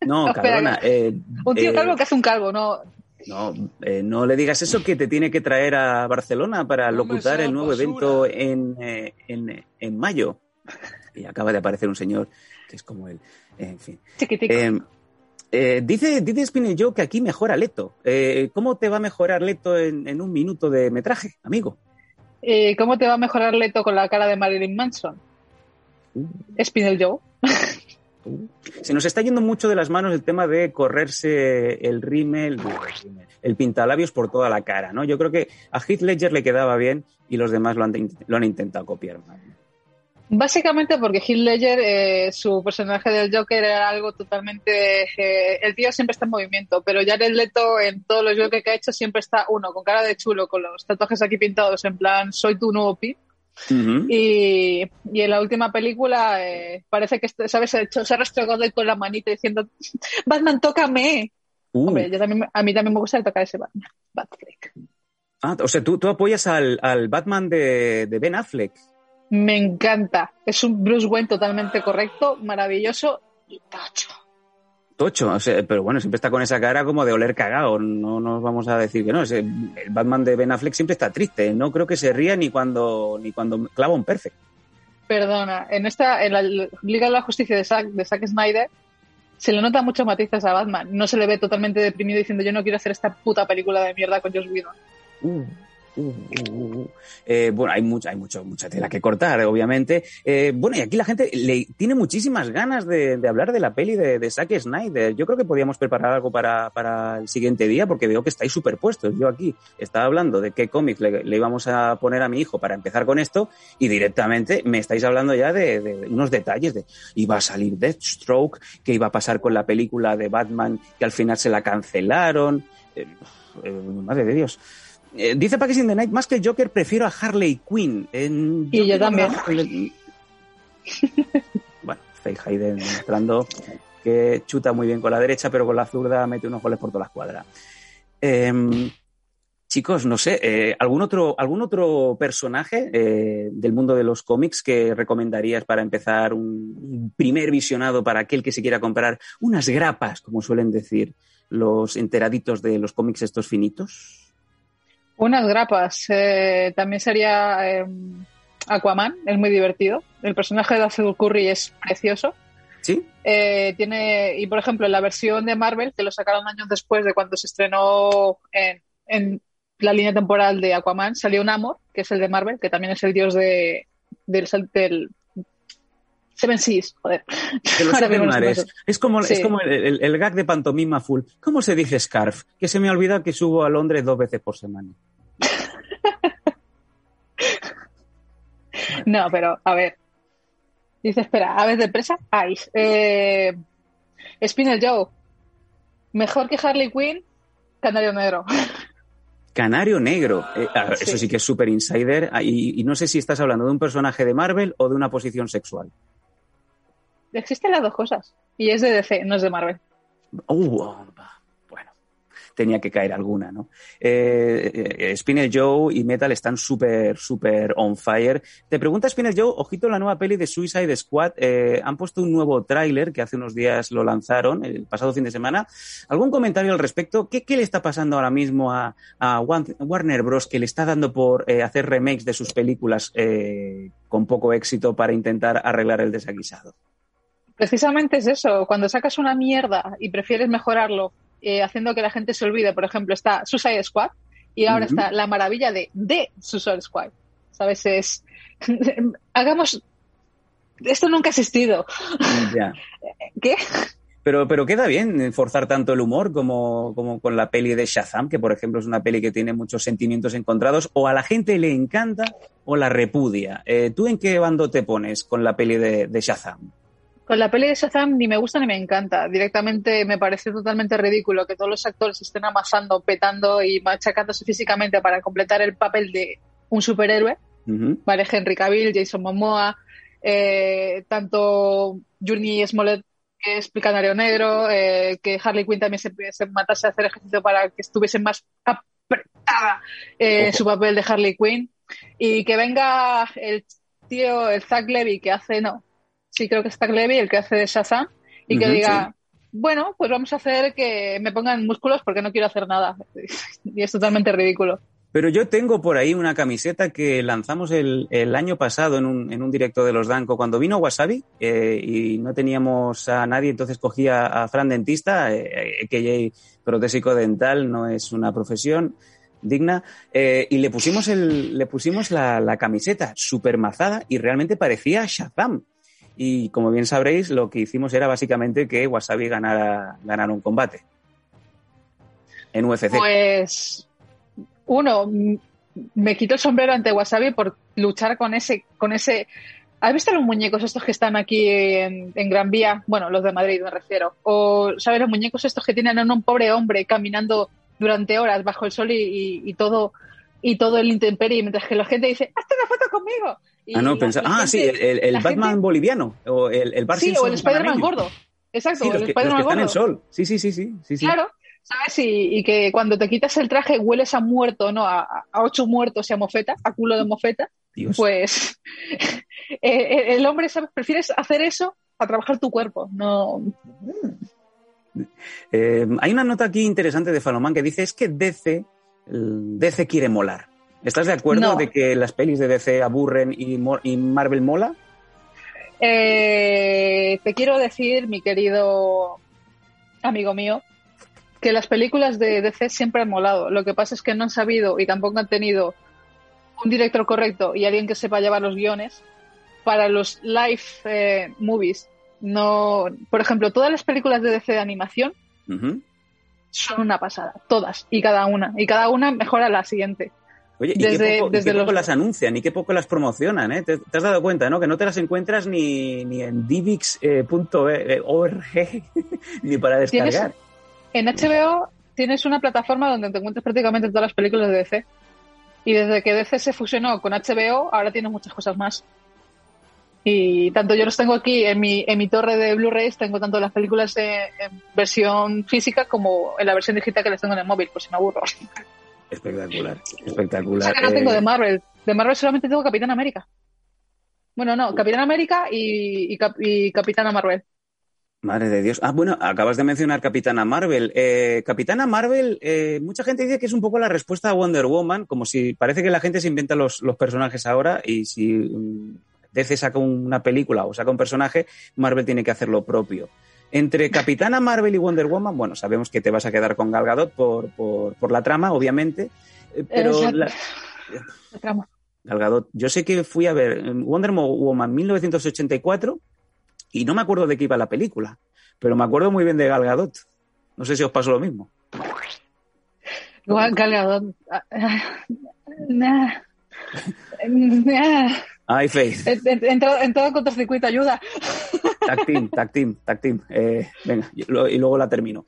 No, cabrona. eh, Un tío eh, calvo que hace un calvo, no. No, eh, no le digas eso que te tiene que traer a Barcelona para No locutar el nuevo basura. evento en, eh, en, en mayo. Y acaba de aparecer un señor que es como él. En fin. Chiquitico. Eh, eh, dice, dice Joe que aquí mejora Leto. Eh, ¿Cómo te va a mejorar Leto en, en un minuto de metraje, amigo? Eh, ¿Cómo te va a mejorar Leto con la cara de Marilyn Manson? Uh. Spinel Joe. Se nos está yendo mucho de las manos el tema de correrse el rímel, el pintalabios por toda la cara, ¿no? Yo creo que a Heath Ledger le quedaba bien y los demás lo han, lo han intentado copiar. Básicamente porque Heath Ledger, eh, su personaje del Joker era algo totalmente... eh, el tío siempre está en movimiento, pero Jared Leto en todos los Joker que ha hecho siempre está uno, con cara de chulo, con los tatuajes aquí pintados en plan, soy tu nuevo Pi. Ujú. Y, y en la última película eh, parece que, ¿sabes? Se ha, hecho- se ha restregado con la manita diciendo, Batman, tócame. Uh, Hombre, yo también, a mí también me gusta tocar ese Batman. Batfleck. ah, o sea, tú, tú apoyas al, al Batman de, de Ben Affleck. Me encanta. Es un Bruce Wayne totalmente correcto, maravilloso y tocho. Tocho, o sea, pero bueno, siempre está con esa cara como de oler cagado. No nos vamos a decir que no. Ese- el Batman de Ben Affleck siempre está triste. No creo que se ría ni cuando, ni cuando clava un perfect. Perdona, en esta, en la Liga de la Justicia de Zack, de Zack Snyder, se le nota muchos matices a Batman. No se le ve totalmente deprimido diciendo yo no quiero hacer esta puta película de mierda con Joss Whedon. Uh, uh, uh, uh. Eh, bueno, hay, mucha, hay mucho, mucha tela que cortar, obviamente. Eh, bueno, y aquí la gente le tiene muchísimas ganas de, de hablar de la peli de, de Zack Snyder. Yo creo que podríamos preparar algo para, para el siguiente día, porque veo que estáis superpuestos. Yo aquí estaba hablando de qué cómics le, le íbamos a poner a mi hijo para empezar con esto, y directamente me estáis hablando ya de, de unos detalles de iba a salir Deathstroke, qué iba a pasar con la película de Batman, que al final se la cancelaron. Eh, eh, madre de Dios. Eh, dice Packers in the Night, más que el Joker, prefiero a Harley Quinn. En- Y yo también. bueno, Faye Hayden demostrando que chuta muy bien con la derecha, pero con la zurda mete unos goles por toda la escuadra. Em, chicos, no sé, eh, ¿algún, otro, ¿algún otro personaje eh, del mundo de los cómics que recomendarías para empezar un primer visionado para aquel que se quiera comprar unas grapas, como suelen decir los enteraditos de los cómics estos finitos? Unas grapas. eh, también sería eh, Aquaman, es muy divertido. El personaje de Azul Curry es precioso. ¿Sí? Eh, tiene, y por ejemplo, en la versión de Marvel, que lo sacaron años después de cuando se estrenó en, en la línea temporal de Aquaman, salió Namor, que es el de Marvel, que también es el dios de, del, del Seven Seas, joder. De los siete mares. Es como, Sí. es como el, el- el gag de pantomima full. ¿Cómo se dice scarf? Que se me ha olvidado que subo a Londres dos veces por semana. No, pero a ver. Dice, espera, aves de presa, Ice. Eh, Spinel Joe. Mejor que Harley Quinn, Canario Negro. Canario Negro. Eh, ah, Sí. Eso sí que es súper insider. Ah, Y, y no sé si estás hablando de un personaje de Marvel o de una posición sexual. Existen las dos cosas. Y es de DC, no es de Marvel. Uh, tenía que caer alguna, ¿no? Eh, eh, Joe y Metal están súper, súper on fire. Te pregunta Spinel Joe, ojito la nueva peli de Suicide Squad. eh, han puesto un nuevo tráiler que hace unos días lo lanzaron, el pasado fin de semana. ¿Algún comentario al respecto? ¿Qué, qué le está pasando ahora mismo a, a Warner Bros. que le está dando por eh, hacer remakes de sus películas con poco éxito para intentar arreglar el desaguisado? Precisamente es eso. Cuando sacas una mierda y prefieres mejorarlo eh, haciendo que la gente se olvide, por ejemplo, está Suicide Squad y ahora está la maravilla de de Suicide Squad. ¿Sabes? Es. Hagamos. Esto nunca ha existido. Ya. ¿Qué? Pero, pero queda bien forzar tanto el humor como, como con la peli de Shazam, que por ejemplo es una peli que tiene muchos sentimientos encontrados, o a la gente le encanta o la repudia. Eh, ¿Tú en qué bando te pones con la peli de, de Shazam? Con la peli de Shazam ni me gusta ni me encanta. Directamente me parece totalmente ridículo que todos los actores estén amasando, petando y machacándose físicamente para completar el papel de un superhéroe. Vale, Henry Cavill, Jason Momoa, eh, tanto Journey Smollett que es Canario Negro, eh, que Harley Quinn también se, se matase a hacer ejercicio para que estuviese más apretada eh, su papel de Harley Quinn y que venga el tío, el Zack Levy que hace, no, sí creo que es Zack Levy el que hace de Shazam y que diga, bueno, pues vamos a hacer que me pongan músculos porque no quiero hacer nada y es totalmente ridículo. Pero yo tengo por ahí una camiseta que lanzamos el, el año pasado en un, en un directo de los Danco cuando vino Wasabi eh, y no teníamos a nadie, entonces cogí a, a Fran Dentista, eh, que protésico dental no es una profesión digna, eh, y le pusimos, el, le pusimos la, la camiseta super mazada y realmente parecía Shazam. Y como bien sabréis, lo que hicimos era básicamente que Wasabi ganara, ganara un combate en UFC. Pues uno, me quito el sombrero ante Wasabi por luchar con ese, con ese. ¿Has visto los muñecos estos que están aquí en, Gran Vía? Bueno, los de Madrid me refiero. O, ¿sabes? Los muñecos estos que tienen a un pobre hombre caminando durante horas bajo el sol y, y- y todo y todo el intemperie, mientras que la gente dice, hazte una foto conmigo. Y Ah, no, ah, sí, el, el Batman gente- boliviano o el, el Sí, o el Spider-Man gordo. Exacto, Sí, los el Spider-Man están en gordo. sol. Sí, sí, sí, sí. Claro, ¿sabes? Y, y que cuando te quitas el traje hueles a muerto, ¿no? A, a ocho muertos y a mofeta, a culo de mofeta, Dios. pues eh, el hombre, ¿sabes? Prefieres hacer eso a trabajar tu cuerpo, no... Eh, hay una nota aquí interesante de Falomán que dice es que DC, el DC quiere molar. ¿Estás de acuerdo No. de que las pelis de DC aburren y, Marvel mola? Eh, te quiero decir, mi querido amigo mío, que las películas de DC siempre han molado. Lo que pasa es que no han sabido y tampoco han tenido un director correcto y alguien que sepa llevar los guiones para los live eh, movies. No, por ejemplo, todas las películas de DC de animación son una pasada, todas y cada una, y cada una mejora la siguiente. Oye, y Desde- qué poco, y desde qué poco los- las anuncian y qué poco las promocionan, ¿eh? ¿Te, te has dado cuenta, no? Que no te las encuentras ni, ni en divix.org ni para descargar. En HBO tienes una plataforma donde te encuentras prácticamente todas las películas de DC. Y desde que DC se fusionó con HBO, ahora tienes muchas cosas más. Y tanto yo los tengo aquí en mi, en mi torre de Blu-rays, tengo tanto las películas en, en versión física como en la versión digital que les tengo en el móvil, por si me aburro. Espectacular, O espectacular. sea que no Eh, tengo de Marvel. De Marvel solamente tengo Capitán América. Bueno, no, Capitán América y, y, Cap- y Capitana Marvel. Madre de Dios. Ah, bueno, acabas de mencionar Capitana Marvel. Eh, Capitana Marvel, eh, mucha gente dice que es un poco la respuesta a Wonder Woman, como si parece que la gente se inventa los, los personajes ahora y si mm, DC saca una película o saca un personaje, Marvel tiene que hacer lo propio. Entre Capitana Marvel y Wonder Woman, bueno, sabemos que te vas a quedar con Gal Gadot por, por, por la trama, obviamente, eh, pero la- La trama. Gal Gadot. Yo sé que fui a ver Wonder Woman 1984 y no me acuerdo de qué iba la película, pero me acuerdo muy bien de Gal Gadot. No sé si os pasó lo mismo. Gal Gal Gadot. Ah, ah, nah. Nah. Ay, Faith. En, en- todo, en todo cortocircuito, ayuda. Team, tag team. Eh, venga, lo- y luego la termino.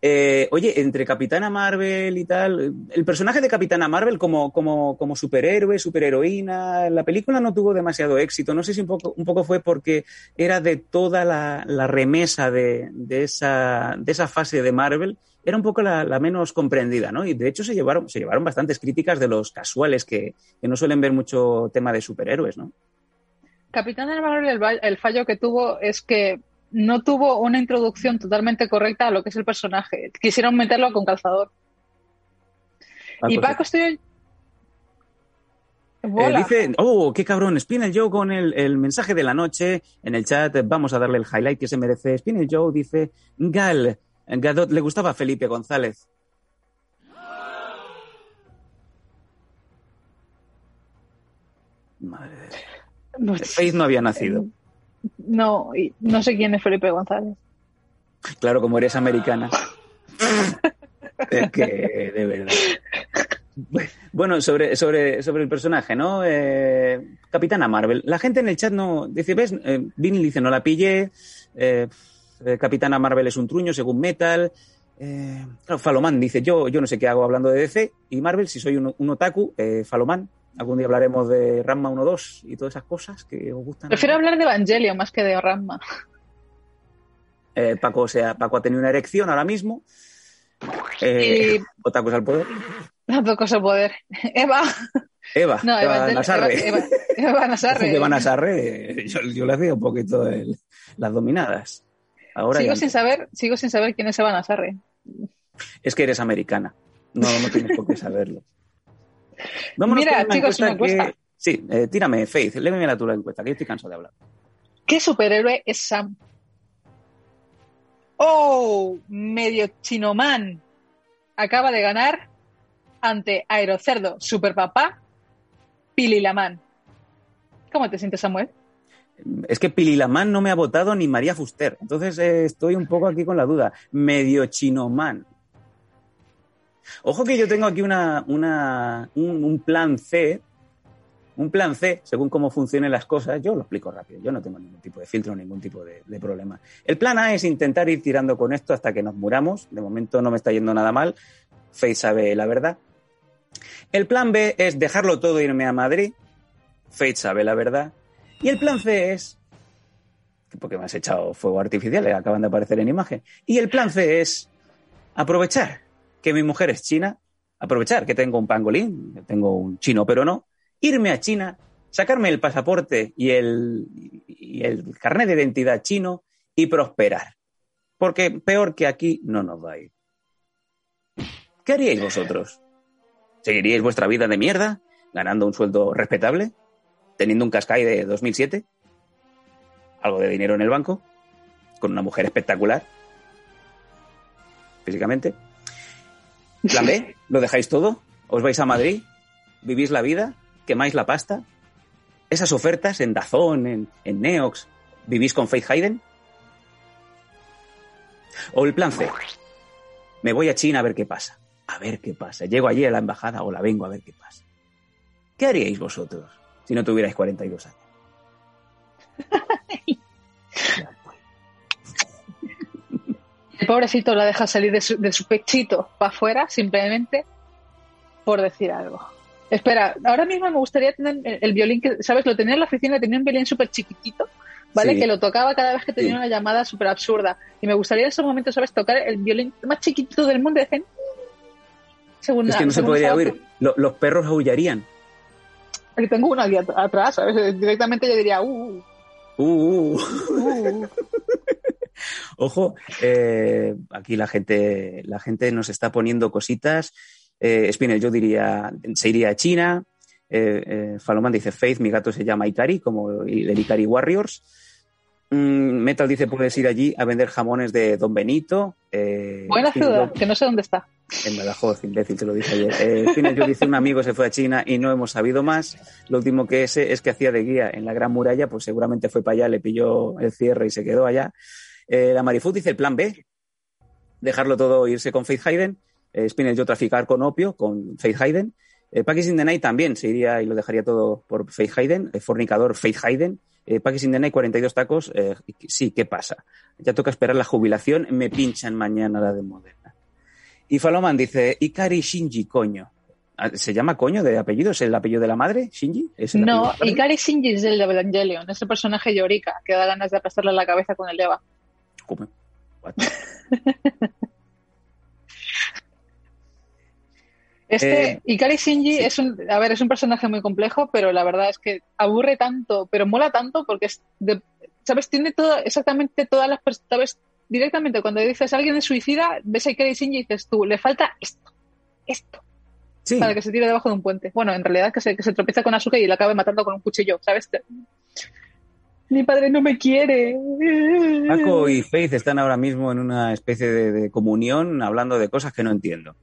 Eh, oye, entre Capitana Marvel y tal, el personaje de Capitana Marvel como, como, como superhéroe, superheroína, la película no tuvo demasiado éxito. No sé si un poco, un poco fue porque era de toda la, la remesa de, de, esa, de esa fase de Marvel, era un poco la, la menos comprendida, ¿no? Y de hecho se llevaron, se llevaron bastantes críticas de los casuales que, que no suelen ver mucho tema de superhéroes, ¿no? Capitán Marvel, el, va- el fallo que tuvo es que no tuvo una introducción totalmente correcta a lo que es el personaje. Quisieron meterlo con calzador. Paco, y sí. Paco estoy. Eh, dice, oh, qué cabrón, Spinel Joe con el, el mensaje de la noche en el chat. Vamos a darle el highlight que se merece. Spinel Joe dice, Gal, Gadot le gustaba a Felipe González. Madre de Pues, Faith no había nacido. No, no sé quién es Felipe González. Claro, como eres americana. es que, de verdad. Bueno, sobre, sobre, sobre el personaje, ¿no? Eh, Capitana Marvel. La gente en el chat no. Dice, ¿ves? Eh, Vinny dice, no la pillé. Eh, eh, Capitana Marvel es un truño, según Metal. Eh, claro, Faloman dice, yo, yo no sé qué hago hablando de DC y Marvel, si soy un, un otaku, eh, Faloman. Algún día hablaremos de Ramma 1-2 y todas esas cosas que os gustan. Prefiero hablar de Evangelio más que de Ramma. Eh, Paco, o sea, Paco ha tenido una erección ahora mismo. Eh, Y- Otakus al poder. Dando cosas poder. Eva. Eva, No, Eva. Nasarre. Eva, Eva, Eva Nasarre. Eva Nasarre, yo, yo le hacía un poquito el- las dominadas. Ahora Sigo sin saber, sigo sin saber quién es Eva Nasarre. es que eres americana. No, no tienes por qué saberlo. Vámonos Mira, con chicos, una que- encuesta. Sí, eh, tírame, Faith, léeme la tu la encuesta, que yo estoy cansado de hablar. ¿Qué superhéroe es Sam? ¡Oh! Medio chinoman. Acaba de ganar ante Aerocerdo, Superpapá, Pililamán. ¿Cómo te sientes, Samuel? Es que Pililamán no me ha votado ni María Fuster. Entonces eh, estoy un poco aquí con la duda. Medio chinoman. Ojo que yo tengo aquí una, un, plan C. Un plan C, según cómo funcionen las cosas, yo lo explico rápido. Yo no tengo ningún tipo de filtro, ningún tipo de, problema. El plan A es intentar ir tirando con esto hasta que nos muramos. De momento no me está yendo nada mal. Faith sabe la verdad. El plan B es dejarlo todo e irme a Madrid. Faith sabe la verdad. Y el plan C es. Porque me has echado fuego artificial, eh, acaban de aparecer en imagen. Y el plan C es aprovechar que mi mujer es china, aprovechar que tengo un pangolín, tengo un chino, pero no, irme a China, sacarme el pasaporte y el, y el carnet de identidad chino y prosperar. Porque peor que aquí no nos va a ir. ¿Qué haríais vosotros? ¿Seguiríais vuestra vida de mierda, ganando un sueldo respetable? Teniendo un Qashqai de 2007, algo de dinero en el banco, con una mujer espectacular, físicamente. Plan B, lo dejáis todo, os vais a Madrid, vivís la vida, quemáis la pasta, esas ofertas en Dazón, en, en Neox, vivís con Faith Hayden. O el plan C, me voy a China a ver qué pasa, a ver qué pasa, llego allí a la embajada o la vengo a ver qué pasa. ¿Qué haríais vosotros? Si no tuvierais 42 años. El pobrecito la deja salir de su, de su pechito para afuera simplemente por decir algo. Espera, ahora mismo me gustaría tener el, el violín que, ¿sabes? Lo tenía en la oficina, tenía un violín súper chiquitito, ¿vale? Sí. Que lo tocaba cada vez que tenía Sí. una llamada súper absurda. Y me gustaría en ese momento, ¿sabes? Tocar el violín más chiquitito del mundo y decir... Según Es que no se podría oír. Lo- los perros aullarían. Aquí tengo uno aquí at- atrás, ¿sabes? Directamente yo diría, uh, Uh, uh. uh. Ojo, eh, aquí la gente, la gente nos está poniendo cositas. Eh, Spinel, yo diría, se iría a China. Eh, eh, Faloman dice Faith, mi gato se llama Ikari, como el Ikari Warriors. Mm, Metal dice, puedes ir allí a vender jamones de Don Benito. Eh, Buena ciudad, que no sé dónde está. En Badajoz, imbécil, te lo dije ayer. Eh, yo dice, un amigo se fue a China y no hemos sabido más. Lo último que sé es que hacía de guía en la Gran Muralla, pues seguramente fue para allá, le pilló el cierre y se quedó allá. Eh, la Marifut dice el plan B, dejarlo todo, irse con Faith Hayden. Eh, yo traficar con opio, con Faith Hayden. Eh, Packers in también se iría y lo dejaría todo por Faith Hayden. Eh, fornicador, Faith Hayden. Eh, Packers in the Night, 42 tacos. Eh, sí, ¿qué pasa? Ya toca esperar la jubilación, me pinchan mañana la de Moderna. Y Faloman dice, Ikari Shinji, coño. Ah, ¿Se llama coño de apellido? ¿Es el apellido de la madre? ¿Shinji? ¿Es el No? Ikari Shinji es el de Evangelion, ese personaje llorica que da ganas de aplastarle la cabeza con el Eva. ¿Cómo? Este, Eh, Ikari Shinji sí. es un, a ver, es un personaje muy complejo, pero la verdad es que aburre tanto, pero mola tanto porque es de- sabes, tiene todo, exactamente todas las sabes, directamente cuando dices alguien es suicida, ves a Ikari Shinji y dices tú, le falta esto, esto, Sí, para que se tire debajo de un puente. Bueno, en realidad que se, que se tropieza con Asuka y la acabe matando con un cuchillo, ¿sabes? Mi padre no me quiere. Paco y Faith están ahora mismo en una especie de, de comunión hablando de cosas que no entiendo.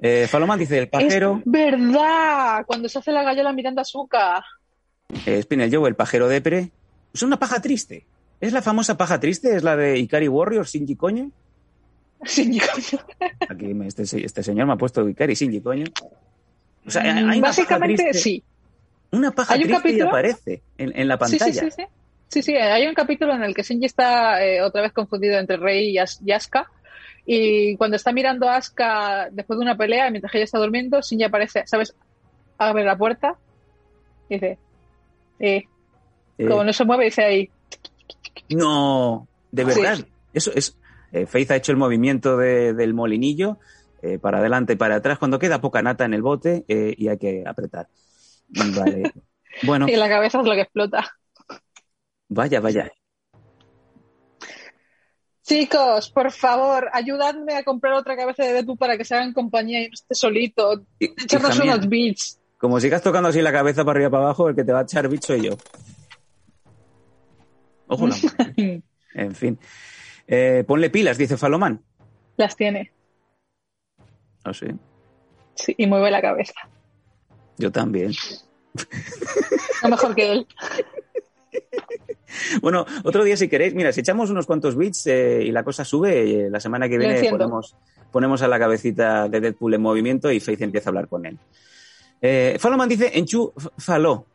Eh, Faloman dice, el pajero, Es verdad, cuando se hace la gallola mirando a Asuka. eh, Spinel Joe, el pajero depre, es una paja triste. ¿Es la famosa paja triste? ¿Es la de Ikari Warrior, Shinji Coño? Shinji coño. Aquí me- este, este señor me ha puesto Ikari Shinji Coño. O sea, hay una paja Básicamente triste- sí. Una paja Hay un triste y capítulo- aparece en, en la Sí, pantalla. sí, sí, sí. Sí, sí, hay un capítulo en el que Shinji está eh, otra vez confundido entre Rey y, As- y Asuka. Y cuando está mirando a Asuka después de una pelea, mientras ella está durmiendo, Shinji aparece, ¿sabes? Abre la puerta y dice, eh, Eh, como no se mueve, dice ahí, No, de Sí. verdad. Eso es. eh, Faith ha hecho el movimiento de- del molinillo eh, para adelante y para atrás cuando queda poca nata en el bote eh, y hay que apretar. Vale. Bueno, y la cabeza es lo que explota. vaya, vaya. Chicos, por favor, ayudadme a comprar otra cabeza de Deadpool para que se hagan compañía y no esté solito. Echarnos unos beats. como sigas tocando así la cabeza para arriba para abajo, el que te va a echar bicho soy yo. Ojo, la. En fin. Eh, ponle pilas, dice Falomán. Las tiene. No sé. Sí, y mueve la cabeza. Yo también. No mejor que él. Bueno, otro día si queréis, mira, si echamos unos cuantos bits eh, y la cosa sube, eh, la semana que viene ponemos a la cabecita de Deadpool en movimiento y Faith empieza a hablar con él. Eh, Faloman dice, enchu faló.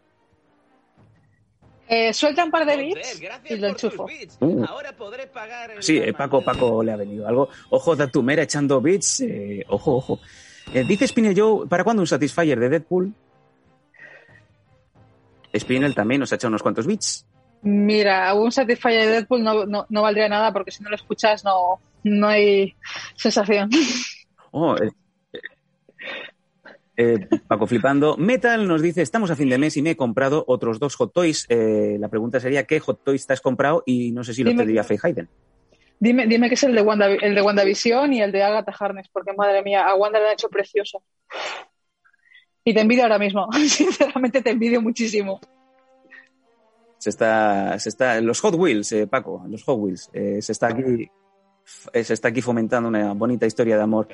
Eh, suelta un par de gracias y lo por tus enchufo. bits. Uh. Ahora podré pagar el Sí, eh, Paco, Paco le ha venido algo. Ojo, Datumera echando bits. eh, ojo, ojo. Eh, dice Spinel Joe, ¿para cuándo un Satisfyer de Deadpool? Spinel también nos ha echado unos cuantos bits. Mira, un Satisfyer de Deadpool no, no, no valdría nada porque si no lo escuchas no, no hay sensación. Oh, eh, Paco flipando. Metal nos dice, estamos a fin de mes y me he comprado otros dos Hot Toys. Eh, la pregunta sería, ¿qué Hot Toys te has comprado? Y no sé si lo tendría Faye Hayden. Dime, dime que es el de, Wanda, el de WandaVision y el de Agatha Harness, porque madre mía, a Wanda le han hecho precioso. Y te envidio ahora mismo. Sinceramente te envidio muchísimo. Se está, se está, los Hot Wheels, eh, Paco, los Hot Wheels. se está aquí, se está aquí fomentando una bonita historia de amor.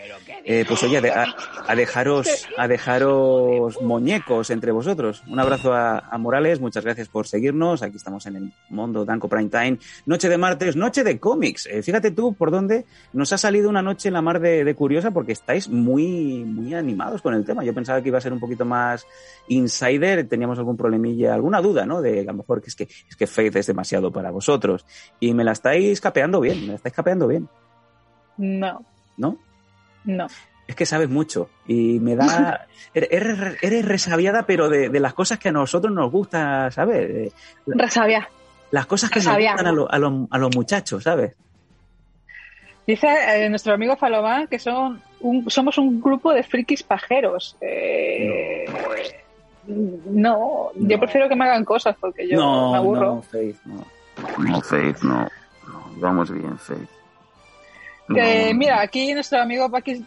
Eh, pues oye, a- a dejaros, a dejaros muñecos entre vosotros. Un abrazo a, a Morales, muchas gracias por seguirnos. Aquí estamos en el Mundo Danco Prime Time. Noche de martes, noche de cómics. Eh, fíjate tú por dónde nos ha salido una noche en la mar de, de curiosa porque estáis muy, muy animados con el tema. Yo pensaba que iba a ser un poquito más insider, teníamos algún problemilla, alguna duda, ¿no? De a lo mejor que es que, es que Faith es demasiado para vosotros. Y me la estáis capeando bien, me la estáis capeando bien, No, ¿no? no. Es que sabes mucho y me da... Eres, eres- resabiada, pero de, de las cosas que a nosotros nos gusta, ¿sabes? Eh, Resabia. Las cosas que nos Resabiada. gustan a, lo- a los- a los muchachos, ¿sabes? Dice eh, nuestro amigo Falomán que son un- somos un grupo de frikis pajeros. Eh, no. yo No. prefiero que me hagan cosas porque yo me aburro. no, Faith, no. No, Faith, no. no. Vamos bien, Faith. Mira, aquí nuestro amigo Paquis,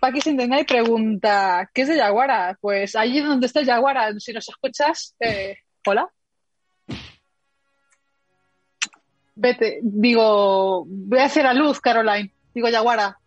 Paquis in the Night pregunta, ¿qué es de Yaguara? Pues allí donde está Yaguara, si nos escuchas, eh, hola. Vete, digo, voy a hacer a luz, Caroline. Digo, Yaguara.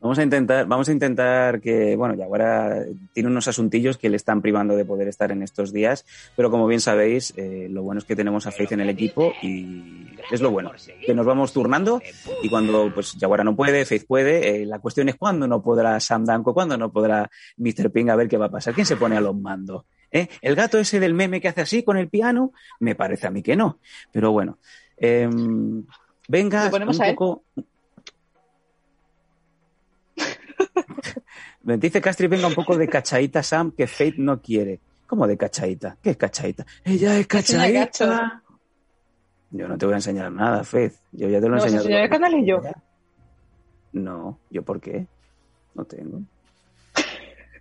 Vamos a intentar, vamos a intentar que, bueno, Yaguara tiene unos asuntillos que le están privando de poder estar en estos días, pero como bien sabéis, eh, lo bueno es que tenemos a Faith en el equipo y es lo bueno, que nos vamos turnando y cuando pues Yaguara no puede, Faith puede, eh, la cuestión es cuándo no podrá Sam Danko, cuándo no podrá Mr. Ping, a ver qué va a pasar, quién se pone a los mandos. ¿Eh? El gato ese del meme que hace así con el piano, me parece a mí que no, pero bueno. Em, venga, ¿Le ponemos un él? Dice Castri, venga un poco de cachaita, Sam, que Fate no quiere. ¿Cómo de cachaita? ¿Qué es cachaita? Ella es cachaita. Yo no te voy a enseñar nada, Faith. Yo ya te lo he ¿Me vas a enseñado. el canal y yo? No, ¿yo por qué? No tengo.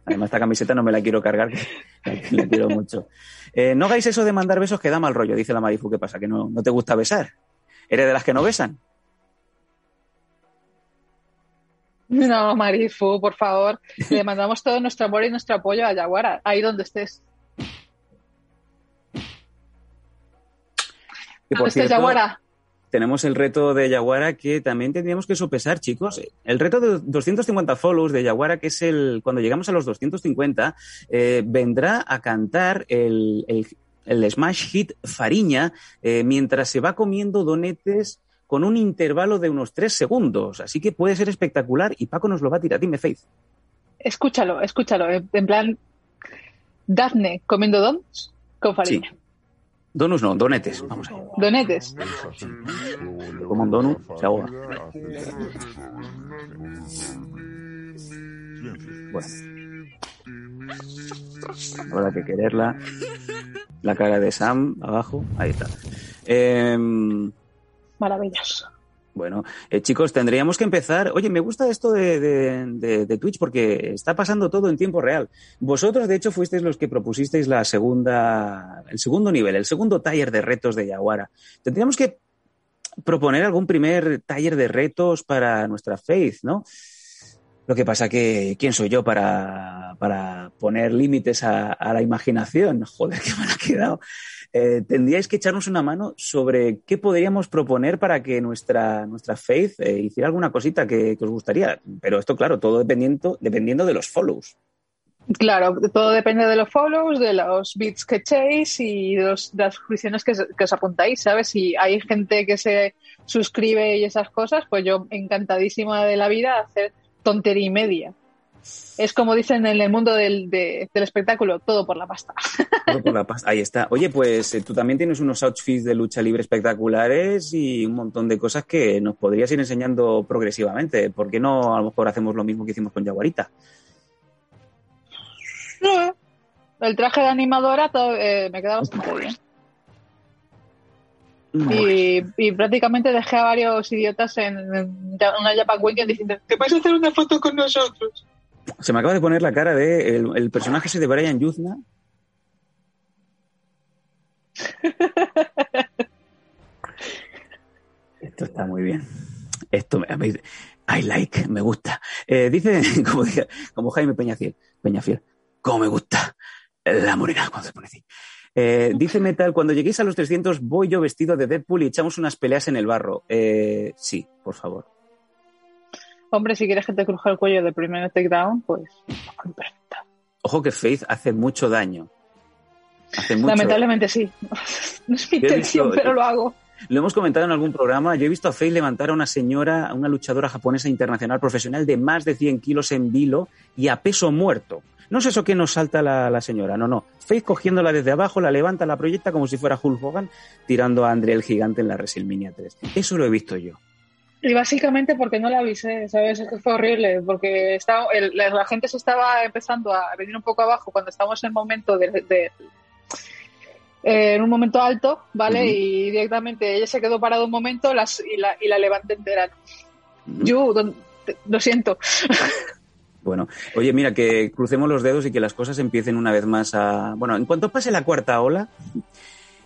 Además, esta camiseta no me la quiero cargar, que la quiero mucho. Eh, no hagáis eso de mandar besos que da mal rollo, dice la Marifu. ¿Qué pasa? ¿Que no, no te gusta besar? ¿Eres de las que no besan? No, Marifu, por favor. Le mandamos todo nuestro amor y nuestro apoyo a Yaguara, ahí donde estés. Que por ¿Dónde estés, cierto, Yaguara? tenemos el reto de Yaguara que también tendríamos que sopesar, chicos. El reto de 250 follows de Yaguara, que es el cuando llegamos a los 250, eh, vendrá a cantar el, el- el Smash Hit Fariña, eh, mientras se va comiendo donetes con un intervalo de unos tres segundos. Así que puede ser espectacular y Paco nos lo va a tirar. Dime, Faith. Escúchalo, escúchalo. En plan, Daphne comiendo donuts con Fariña. Sí. Donuts no, donetes. Vamos ahí. Donetes. Como un donut, se ahoga. Bueno. Habrá que quererla. La cara de Sam abajo. Ahí está. Em, Maravilloso. bueno, eh, chicos, tendríamos que empezar. Oye, me gusta esto de, Twitch porque está pasando todo en tiempo real. Vosotros, de hecho, fuisteis los que propusisteis la segunda, el segundo nivel, el segundo taller de retos de Yaguara. Tendríamos que proponer algún primer taller de retos para nuestra Faith, ¿no? Lo que pasa que, ¿quién soy yo para, para poner límites a, la imaginación? Joder, qué mal ha quedado. Eh, tendríais que echarnos una mano sobre qué podríamos proponer para que nuestra, nuestra Faith eh, hiciera alguna cosita que, os gustaría. Pero esto, claro, todo dependiendo, dependiendo de los follows. Claro, todo depende de los follows, de los bits que echéis y de, de las suscripciones que, que os apuntáis, ¿sabes? Si hay gente que se suscribe y esas cosas, pues yo encantadísima de la vida hacer tontería y media. Es como dicen en el mundo del, de- del espectáculo, todo por la pasta. Todo por la paz. Ahí está. Oye, pues eh, tú también tienes unos outfits de lucha libre espectaculares y un montón de cosas que nos podrías ir enseñando progresivamente. ¿Por qué no a lo mejor hacemos lo mismo que hicimos con Jaguarita? El traje de animadora todo, eh, me queda bastante bien. Y, y prácticamente dejé a varios idiotas en, en una Japan Weekend diciendo ¿Te a hacer una foto con nosotros? Se me acaba de poner la cara de el, personaje ese de Brian Yuzna. Esto está muy bien. Esto me, I like, me gusta. Eh, dice, como, como Jaime Peñafiel, Peñafiel, como me gusta la morena cuando se pone así. Eh, dice Metal, cuando lleguéis a los 300 voy yo vestido de Deadpool y echamos unas peleas en el barro. Eh, sí, por favor. Hombre, si quieres que te cruje el cuello del primer takedown, pues perfecto. Ojo que Faith hace mucho daño. Hace mucho Lamentablemente sí. No es mi intención, visto- pero lo hago. Lo hemos comentado en algún programa. Yo he visto a Faith levantar a una señora, a una luchadora japonesa internacional profesional de más de 100 kilos en vilo y a peso muerto. No es eso que nos salta la, la señora, no, no. Faith cogiéndola desde abajo, la levanta, la proyecta como si fuera Hulk Hogan, tirando a André el gigante en la WrestleMania 3. Eso lo he visto yo. Y básicamente porque no la avisé, ¿sabes? Es que fue horrible, porque estaba, el- la, la gente se estaba empezando a venir un poco abajo cuando estábamos en el momento de... de- eh, en un momento alto, ¿vale? Y directamente ella se quedó parada un momento las, y, la, y la levanté entera. Yo, don- lo siento. Bueno, oye, mira, que crucemos los dedos y que las cosas empiecen una vez más a... Bueno, en cuanto pase la cuarta ola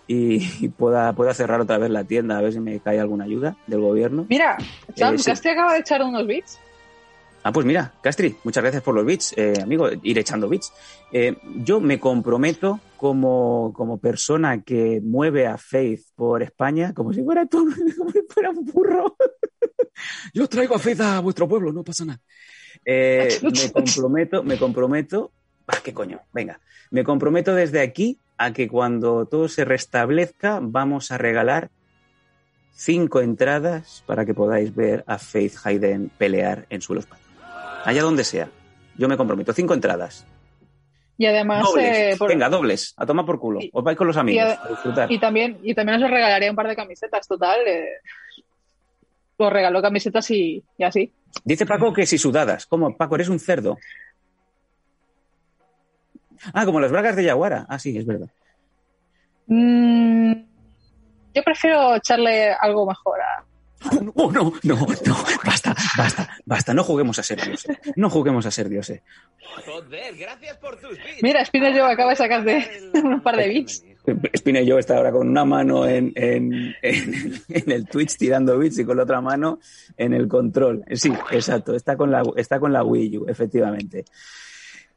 y, y pueda, pueda cerrar otra vez la tienda, a ver si me cae alguna ayuda del gobierno. Mira, Sam, Eh, sí. Casti acaba de echar unos bits. Ah, pues mira, Castri, muchas gracias por los bits, eh, amigo, ir echando bits. Eh, yo me comprometo como, como persona que mueve a Faith por España, como si fuera, tú, como si fuera un burro. yo traigo a Faith a vuestro pueblo, no pasa nada. Eh, me comprometo, me comprometo, ah, qué coño, venga, me comprometo desde aquí a que cuando todo se restablezca vamos a regalar cinco entradas para que podáis ver a Faith Hayden pelear en suelo español allá donde sea. Yo me comprometo. Cinco entradas. Y además, Dobles. eh, por- Venga, dobles. A tomar por culo. Y- Os vais con los amigos y a- a disfrutar. y también, y también os regalaría un par de camisetas, total. eh, os regaló camisetas y, y así. Dice Paco que si sudadas. ¿Cómo? Paco, eres un cerdo. Ah, como las bragas de Yaguara. Ah, sí, es verdad. Mm, yo prefiero echarle algo mejor a, Oh, no, no, no. Basta, basta, basta. No juguemos a ser dioses. No juguemos a ser dioses. Joder, gracias por tus bits. Mira, Spinner yo acaba de sacar de un par de bits. Spine yo está ahora con una mano en, en, en- en el Twitch tirando bits y con la otra mano en el control. Sí, exacto. Está con la, está con la Wii U, efectivamente.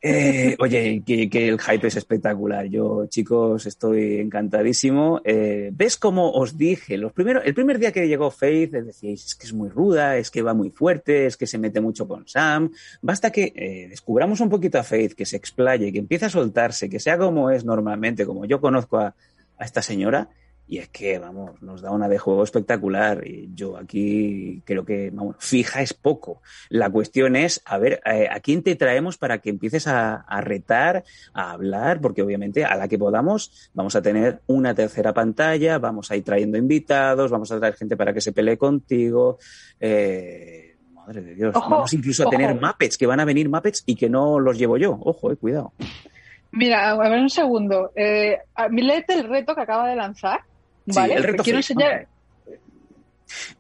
Eh, oye, que, que el hype es espectacular. Yo, chicos, estoy encantadísimo. Eh, ¿Ves cómo os dije? Los primeros, el primer día que llegó Faith, decíais, es que es muy ruda, es que va muy fuerte, es que se mete mucho con Sam. Basta que eh, descubramos un poquito a Faith, que se explaye, que empiece a soltarse, que sea como es normalmente, como yo conozco a, a esta señora y es que, vamos, nos da una de juego espectacular. Y yo aquí creo que, vamos, fija es poco. La cuestión es, a ver, eh, ¿a quién te traemos para que empieces a, a, retar, a hablar? Porque obviamente a la que podamos vamos a tener una tercera pantalla, vamos a ir trayendo invitados, vamos a traer gente para que se pelee contigo. Eh, madre de Dios. Ojo, vamos incluso a ojo. tener Muppets, que van a venir Muppets y que no los llevo yo. Ojo, eh, cuidado. Mira, a ver un segundo. Eh, léete el reto que acaba de lanzar. Sí, ¿Vale? el reto quiero Face, enseñar.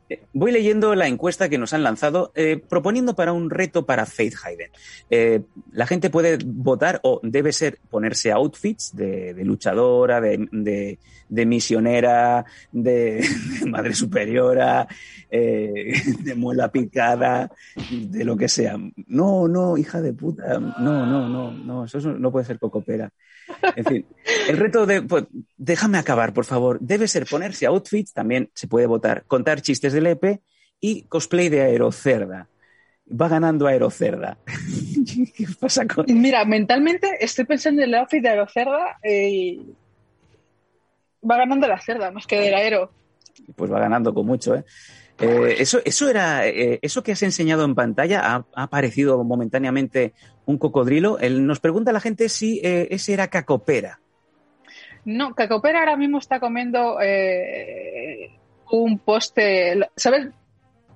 Eh, Voy leyendo la encuesta que nos han lanzado eh, proponiendo para un reto para Faith Hayden. Eh, la gente puede votar o debe ser ponerse outfits de, de luchadora, de, de, de misionera, de, madre superiora, eh, de muela picada, de lo que sea. No, no, hija de puta. No, no, no, no, eso es- no puede ser cocopera. En fin, el reto de. Pues, déjame acabar, por favor. Debe ser ponerse outfits, también se puede votar, contar chistes del EP y cosplay de Aerocerda. Va ganando Aerocerda. ¿Qué pasa con.? Mira, mentalmente estoy pensando en el outfit de Aerocerda eh, y va ganando la cerda más que del aero. Pues va ganando con mucho, ¿eh? Eh, eso, eso era, eh, eso que has enseñado en pantalla ha, aparecido momentáneamente un cocodrilo. Él, nos pregunta la gente si eh, ese era cacopera. No, Cacopera ahora mismo está comiendo un poste. ¿Sabes?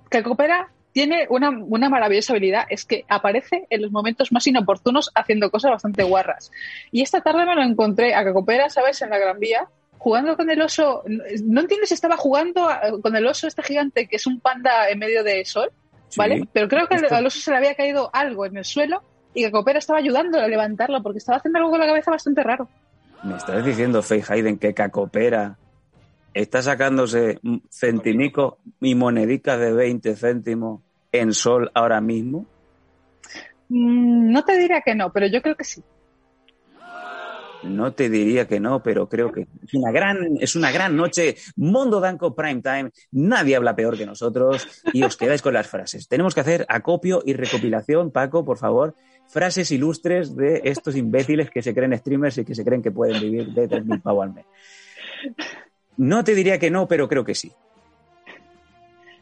Cacopera tiene una, una maravillosa habilidad, es que aparece en los momentos más inoportunos haciendo cosas bastante guarras. Y esta tarde me lo encontré a Cacopera, ¿sabes? En la Gran Vía, jugando con el oso. No entiendes si estaba jugando a- con el oso este gigante que es un panda en medio de sol, ¿vale? Sí. Pero creo que al- Esto- al oso se le había caído algo en el suelo y Cacopera estaba ayudándole a levantarlo porque estaba haciendo algo con la cabeza bastante raro. Me estás diciendo, Faith Hayden, que cacopera está sacándose un centimico y monedica de 20 céntimos en sol ahora mismo. Mm, No te diría que no, pero yo creo que sí. No te diría que no, pero creo que es una gran, es una gran noche. Mondo Danco Prime Time. Nadie habla peor que nosotros y os quedáis con las frases. Tenemos que hacer acopio y recopilación, Paco, por favor. Frases ilustres de estos imbéciles que se creen streamers y que se creen que pueden vivir de 3.000 pavos al mes. No te diría que no, pero creo que sí.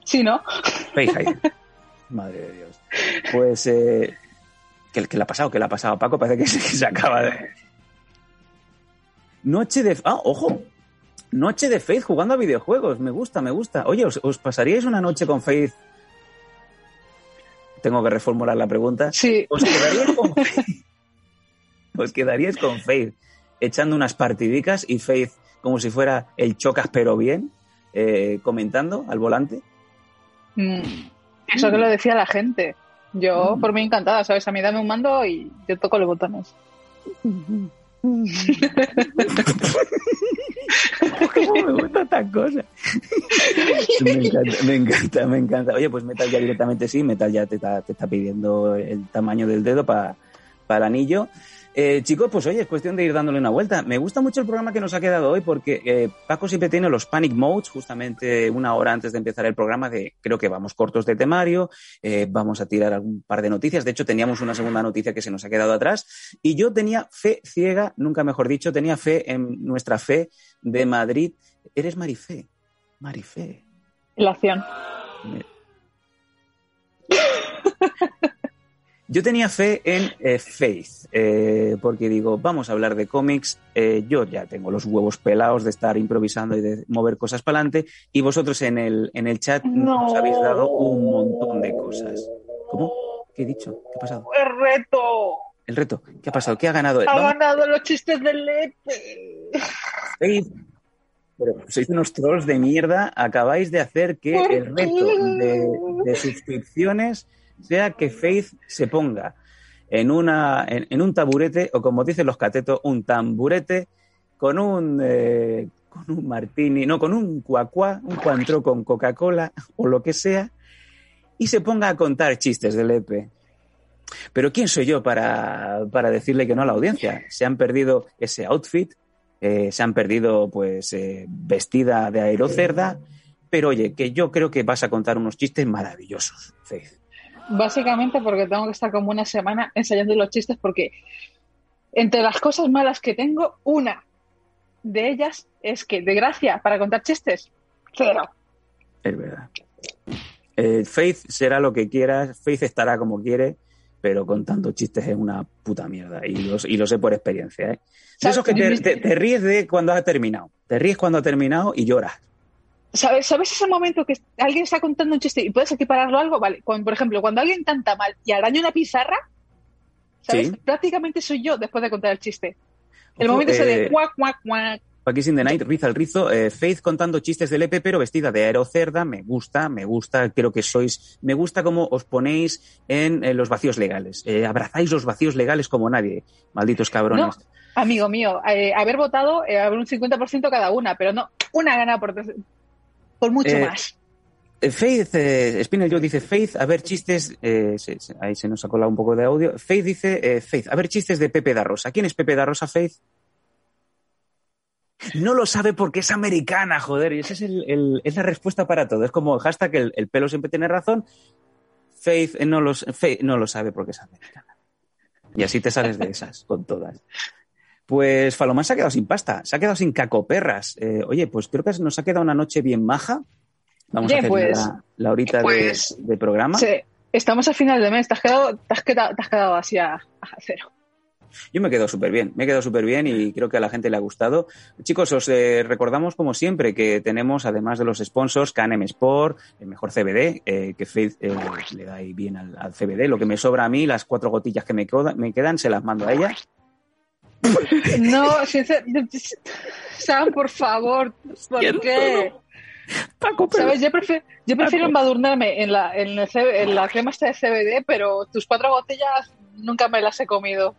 Sí, ¿no? Madre de Dios. Pues, eh, ¿qué, qué le ha pasado? ¿Qué le ha pasado Paco? Parece que se, que se acaba de... Noche de... Ah, ojo. Noche de Faith jugando a videojuegos. Me gusta, me gusta. Oye, ¿os, os pasaríais una noche con Faith? Tengo que reformular la pregunta. Sí. ¿Os quedaríais con Faith? ¿Os quedaríais con Faith echando unas partidicas y Faith como si fuera el chocas pero bien, eh, comentando al volante? Mm, Eso que lo decía la gente. Yo, Mm. por mí, encantada, ¿sabes? A mí dame un mando y yo toco los botones. ¿Cómo me gusta esta cosa? Me encanta, me encanta. Oye, pues Metal ya directamente sí, Metal ya te está, te está pidiendo el tamaño del dedo para el anillo. Eh, chicos, pues oye, es cuestión de ir dándole una vuelta. Me gusta mucho el programa que nos ha quedado hoy porque eh, Paco siempre tiene los panic modes justamente una hora antes de empezar el programa de creo que vamos cortos de temario, eh, vamos a tirar algún par de noticias. De hecho, teníamos una segunda noticia que se nos ha quedado atrás y yo tenía fe ciega, nunca mejor dicho, tenía fe en nuestra fe de Madrid. Eres Marifé, Marifé. La acción. Yo tenía fe en eh, Faith, eh, porque digo, vamos a hablar de cómics, eh, yo ya tengo los huevos pelados de estar improvisando y de mover cosas para adelante, y vosotros en el, en el chat nos habéis dado un montón de cosas. ¿Cómo? ¿Qué he dicho? ¿Qué ha pasado? ¡El reto! El reto. ¿Qué ha pasado? ¿Qué ha ganado? Ha Vamos, ganado los chistes del Lepe. Faith. Pero sois unos trolls de mierda, acabáis de hacer que ¿Por el reto de suscripciones sea que Faith se ponga en, una, en, un taburete, o como dicen los catetos, un tamburete, con un, eh, con un martini, no, con un cuacuá, un cuantro con Coca-Cola o lo que sea, y se ponga a contar chistes del EP. Pero ¿quién soy yo para, para decirle que no a la audiencia? Se han perdido ese outfit, eh, se han perdido pues eh, vestida de aerocerda, pero oye, que yo creo que vas a contar unos chistes maravillosos, Faith. Básicamente porque tengo que estar como una semana ensayando los chistes porque entre las cosas malas que tengo, una de ellas es que, de gracia, para contar chistes, cero. Es verdad. Eh, Faith será lo que quieras, Faith estará como quiere, pero contando chistes es una puta mierda. Y lo, y lo sé por experiencia. ¿eh? De esos que te, te- te ríes de cuando has terminado. Te ríes cuando ha terminado y lloras. ¿Sabes, ¿Sabes ese momento que alguien está contando un chiste y puedes equipararlo a algo? Vale, cuando, por ejemplo, cuando alguien canta mal y araña una pizarra, ¿sabes? Sí. Prácticamente soy yo después de contar el chiste. El Ojo, momento eh, de cuac, cuac, cuac. Aquí sin the Night, riza el rizo. eh, Faith contando chistes del EP, pero vestida de aerocerda. Me gusta, me gusta. Creo que sois. Me gusta cómo os ponéis en, eh, los vacíos legales. Eh, abrazáis los vacíos legales como nadie. Malditos cabrones. Amigo mío, eh, haber votado, haber un 50% cada una, pero no, una gana por, por mucho Eh, más. Eh, Faith, eh, Spinel Joe dice Faith, a ver chistes. eh, se- se- ahí se nos ha colado un poco de audio. Faith dice Faith, a ver chistes de Pepe da Rosa. ¿Quién es Pepe da Rosa, Faith? No lo sabe porque es americana, joder. Y esa es, el- el- es la respuesta para todo. Es como el hashtag, el, el pelo siempre tiene razón. Faith, no, los, Faith no lo sabe porque es americana. Y así te sales de esas, con todas. Pues Falomán se ha quedado sin pasta, se ha quedado sin cacoperras. Eh, oye, pues creo que nos ha quedado una noche bien maja. Vamos Oye, a hacer pues- la, la horita de- pues- de, programa. Sí, estamos a final de mes, te has quedado, te has quedado, te has quedado así a, a cero. Yo me quedo súper bien, me he quedado súper bien y creo que a la gente le ha gustado. Chicos, os eh, recordamos como siempre que tenemos, además de los sponsors, KNM Sport, el mejor CBD, eh, que Faith eh, le da ahí bien al, al CBD. Lo que me sobra a mí, las cuatro gotillas que me, me quedan, se las mando a ella. No, sinceramente, Sam, por favor, ¿por Siento, qué? Paco, pero- ¿Sabes? Yo prefiero, yo prefiero embadurnarme en la, en, el C- en la crema esta de CBD, pero tus cuatro botellas nunca me las he comido.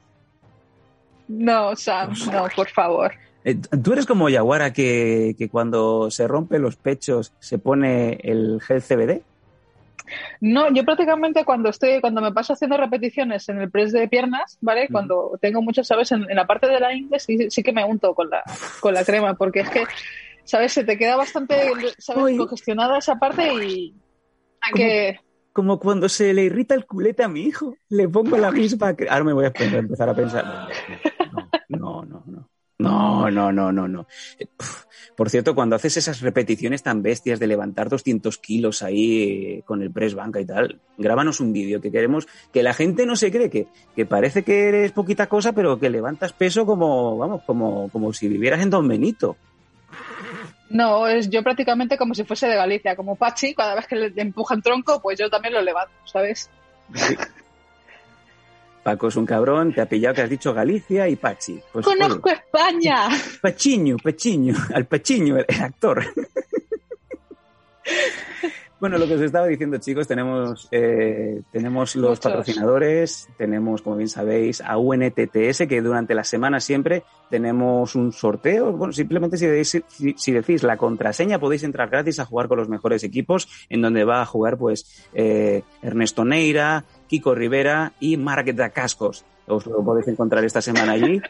No, Sam, no, por favor. Eh, ¿Tú eres como Yaguara que, que cuando se rompe los pechos se pone el gel CBD? No, yo prácticamente cuando estoy, cuando me paso haciendo repeticiones en el press de piernas, ¿vale? Cuando tengo muchas, ¿sabes? En, en la parte de la ingle sí, sí que me unto con la, con la crema, porque es que, ¿sabes? Se te queda bastante, ¿sabes? Uy. Congestionada esa parte y hay ¿Cómo? que... Como cuando se le irrita el culete a mi hijo, le pongo la misma. Ahora me voy a empe- empezar a pensar. No, no, no. No, no, no, no, no. Pf, Por cierto, cuando haces esas repeticiones tan bestias de levantar 200 kilos ahí eh, con el press banca y tal, grábanos un vídeo que queremos que la gente no se cree que, que parece que eres poquita cosa, pero que levantas peso como, vamos, como, como si vivieras en Don Benito. No, es yo prácticamente como si fuese de Galicia, como Pachi, cada vez que le empujan tronco, pues yo también lo levanto, ¿sabes? Paco es un cabrón, te ha pillado que has dicho Galicia y Pachi. Pues, oye, ¡Conozco España! Pachiño, Pachiño, al Pachiño, el, el actor. bueno, lo que os estaba diciendo, chicos, tenemos, eh, tenemos los Muchos. patrocinadores, tenemos, como bien sabéis, a UNTTS, que durante la semana siempre tenemos un sorteo. Bueno, simplemente si decís, si, si decís la contraseña podéis entrar gratis a jugar con los mejores equipos, en donde va a jugar pues eh, Ernesto Neira, Kiko Rivera y Marc Cascos. Os lo podéis encontrar esta semana allí.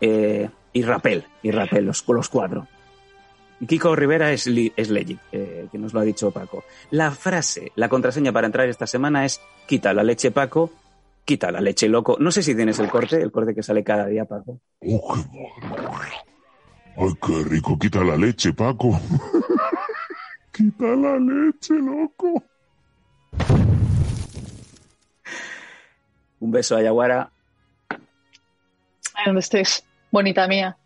Eh, y Rapel, y Rapel, los, los cuatro. Kiko Rivera es, es legit, eh, que nos lo ha dicho Paco. La frase, la contraseña para entrar esta semana es quita la leche Paco, quita la leche loco. No sé si tienes el corte, el corte que sale cada día, Paco. Oh, qué. Ay, qué rico. Quita la leche, Paco. Quita la leche, loco. Un beso a Yaguara, donde estés, bonita mía.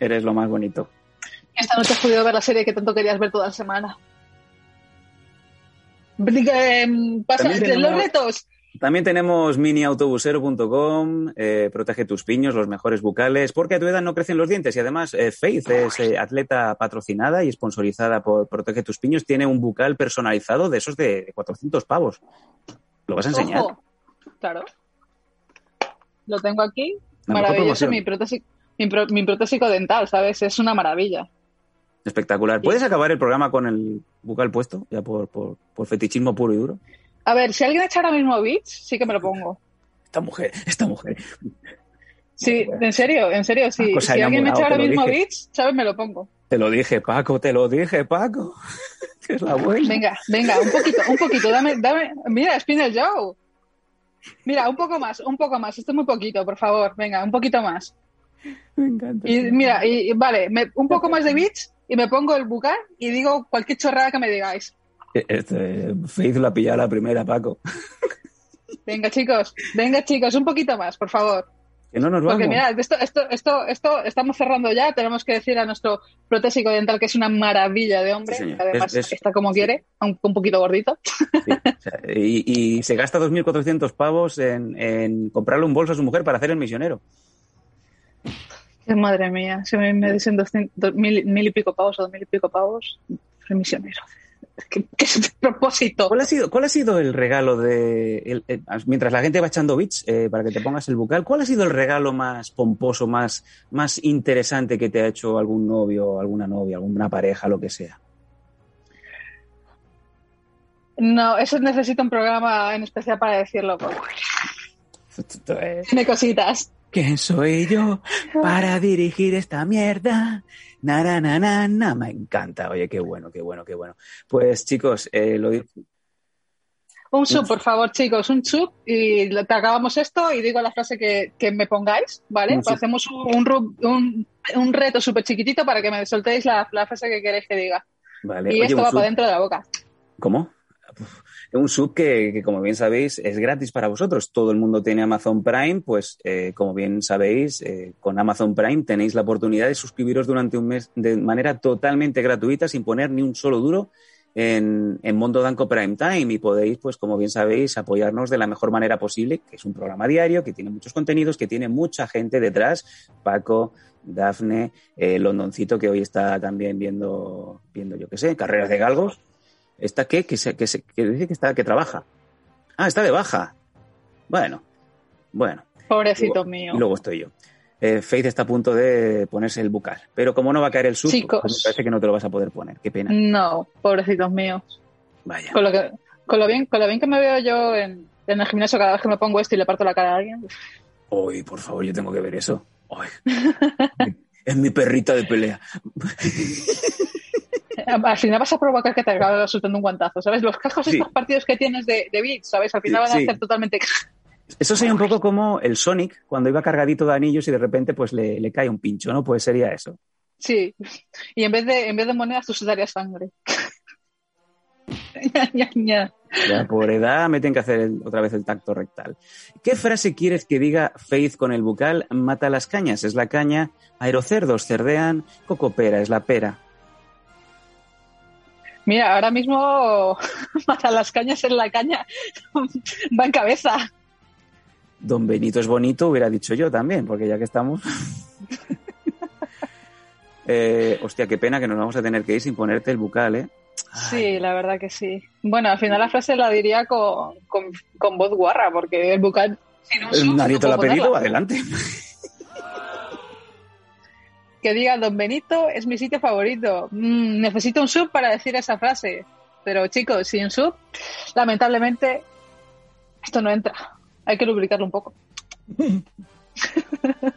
eres lo más bonito. Esta noche has podido ver la serie que tanto querías ver toda la semana. Em, Pasa, tenemos- los retos. También tenemos miniautobusero.com, eh, protege tus piños, los mejores bucales, porque a tu edad no crecen los dientes y además eh, Faith es eh, atleta patrocinada y sponsorizada por Protege tus piños, tiene un bucal personalizado de esos de 400 pavos. ¿Lo vas a enseñar? Ojo. Claro. Lo tengo aquí. La Maravilloso, mi prótesis, mi, pro- mi protésico dental, ¿sabes? Es una maravilla. Espectacular. ¿Puedes acabar el programa con el bucal puesto? Ya por, por, por fetichismo puro y duro. A ver, si alguien echa ahora mismo bits, sí que me lo pongo. Esta mujer, esta mujer. Sí, en serio, en serio, sí. Si alguien me echa ahora mismo dije. ¿sabes? Me lo pongo. Te lo dije, Paco, te lo dije, Paco. que es la buena. Venga, venga, un poquito, un poquito, dame, dame. Mira, Spinel Joe. Mira, un poco más, un poco más. Esto es muy poquito, por favor. Venga, un poquito más. Me encanta. Y mira, y, y vale, me- un poco más de bits y me pongo el bucal y digo cualquier chorrada que me digáis. Este, Faith lo ha pillado a la primera, Paco. Venga, chicos, venga, chicos, un poquito más, por favor. Que no nos vamos. Porque mirad, esto, esto, esto, esto, estamos cerrando ya. Tenemos que decir a nuestro protésico dental que es una maravilla de hombre. Sí, además Es- es- está como quiere, aunque un poquito gordito. Sí, o sea, y, y se gasta 2.400 pavos en, en comprarle un bolso a su mujer para hacer el misionero. Qué madre mía, si me, me dicen 200, dos mil, mil y pico pavos o dos mil y pico pavos, soy misionero. ¿Qué, qué es propósito? ¿Cuál ha sido, cuál ha sido el regalo de. el- el- mientras la gente va echando bits eh, para que te pongas el bucal, ¿cuál ha sido el regalo más pomposo, más, más interesante que te ha hecho algún novio, alguna novia, alguna pareja, lo que sea? No, eso necesita un programa en especial para decirlo. Tiene cositas. ¿Quién soy yo para dirigir esta mierda? Na, na, na, na, na. Me encanta. Oye, qué bueno, qué bueno, qué bueno. Pues chicos, eh, lo, Un sub, por favor, chicos, un sub y te acabamos esto y digo la frase que, que me pongáis, ¿vale? Sub. Hacemos un, un, un reto súper chiquitito para que me soltéis la, la frase que queréis que diga. Vale. Y Oye, esto va para dentro de la boca. ¿Cómo? Uf, Un sub que, como bien sabéis, es gratis para vosotros. Todo el mundo tiene Amazon Prime, pues eh, como bien sabéis, eh, con Amazon Prime tenéis la oportunidad de suscribiros durante un mes de manera totalmente gratuita, sin poner ni un solo duro en, en Mondo Danco Prime Time y podéis, pues como bien sabéis, apoyarnos de la mejor manera posible, que es un programa diario, que tiene muchos contenidos, que tiene mucha gente detrás, Paco, Dafne, eh, Londoncito, que hoy está también viendo, viendo yo qué sé, carreras de galgos. ¿Está qué? Que, se, que, se- que dice que está que trabaja. Ah, está de baja. Bueno, bueno. Pobrecito Luego- mío. Luego estoy yo. Eh, Faith está a punto de ponerse el bucal. Pero como no va a caer el sub, Chicos. pues me parece que no te lo vas a poder poner. Qué pena. No, pobrecitos míos. Vaya. Con lo, que, con, lo bien, con lo bien que me veo yo en, en el gimnasio cada vez que me pongo esto y le parto la cara a alguien. Uy, por favor, yo tengo que ver eso. Uy. es mi perrita de pelea. Al final vas a provocar que te acabe soltando un guantazo, ¿sabes? Los cascos Sí. estos partidos que tienes de, de beats, ¿sabes? Al final van a sí. hacer totalmente... Eso sería un poco como el Sonic cuando iba cargadito de anillos y de repente pues le, le cae un pincho, ¿no? Pues sería eso. Sí. Y en vez de, en vez de monedas, tú sudarías sangre. Ya, ya, ya. Ya por edad me tienen que hacer el- otra vez el tacto rectal. ¿Qué frase quieres que diga Faith con el bucal? Mata las cañas, es la caña. Aerocerdos cerdean. Cocopera es la pera. Mira, ahora mismo matar las cañas en la caña va en cabeza. Don Benito es bonito, hubiera dicho yo también, porque ya que estamos. Eh, hostia, qué pena que nos vamos a tener que ir sin ponerte el bucal, ¿eh? Sí, la verdad que sí. Bueno, al final la frase la diría con, con, con voz guarra, porque el bucal... si no, Eh, Nadie te lo ha pedido, adelante. Que diga, Don Benito es mi sitio favorito. Mm, necesito un sub para decir esa frase. Pero chicos, sin sub, lamentablemente, esto no entra. Hay que lubricarlo un poco.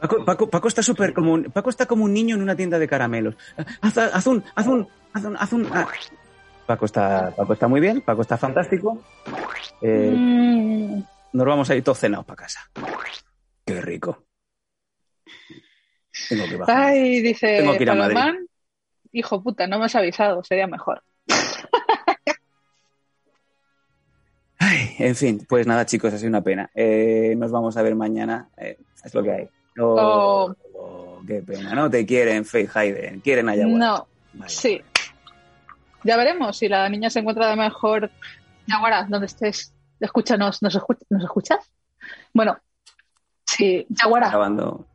Paco, Paco, Paco está súper como un, Paco está como un niño en una tienda de caramelos. Haz, haz un, haz un, haz un, haz un. ah. Paco está, Paco está muy bien, Paco está fantástico. Eh, Mm, nos vamos a ir todos cenados para casa. Qué rico. Tengo que bajar. Ay, dice Tengo que ir a Madrid. Palomán. Hijo puta, no me has avisado, sería mejor. Ay, en fin, pues nada, chicos, ha sido una pena. Eh, nos vamos a ver mañana. eh, es lo que hay. Oh, oh, qué pena. No te quieren, Faith Hayden. Quieren a Yaguara. No, sí. Ya veremos si la niña se encuentra de mejor. Yaguara, donde estés, escúchanos. ¿Nos, ¿Nos escuchas? Bueno, sí, Yaguara. grabando.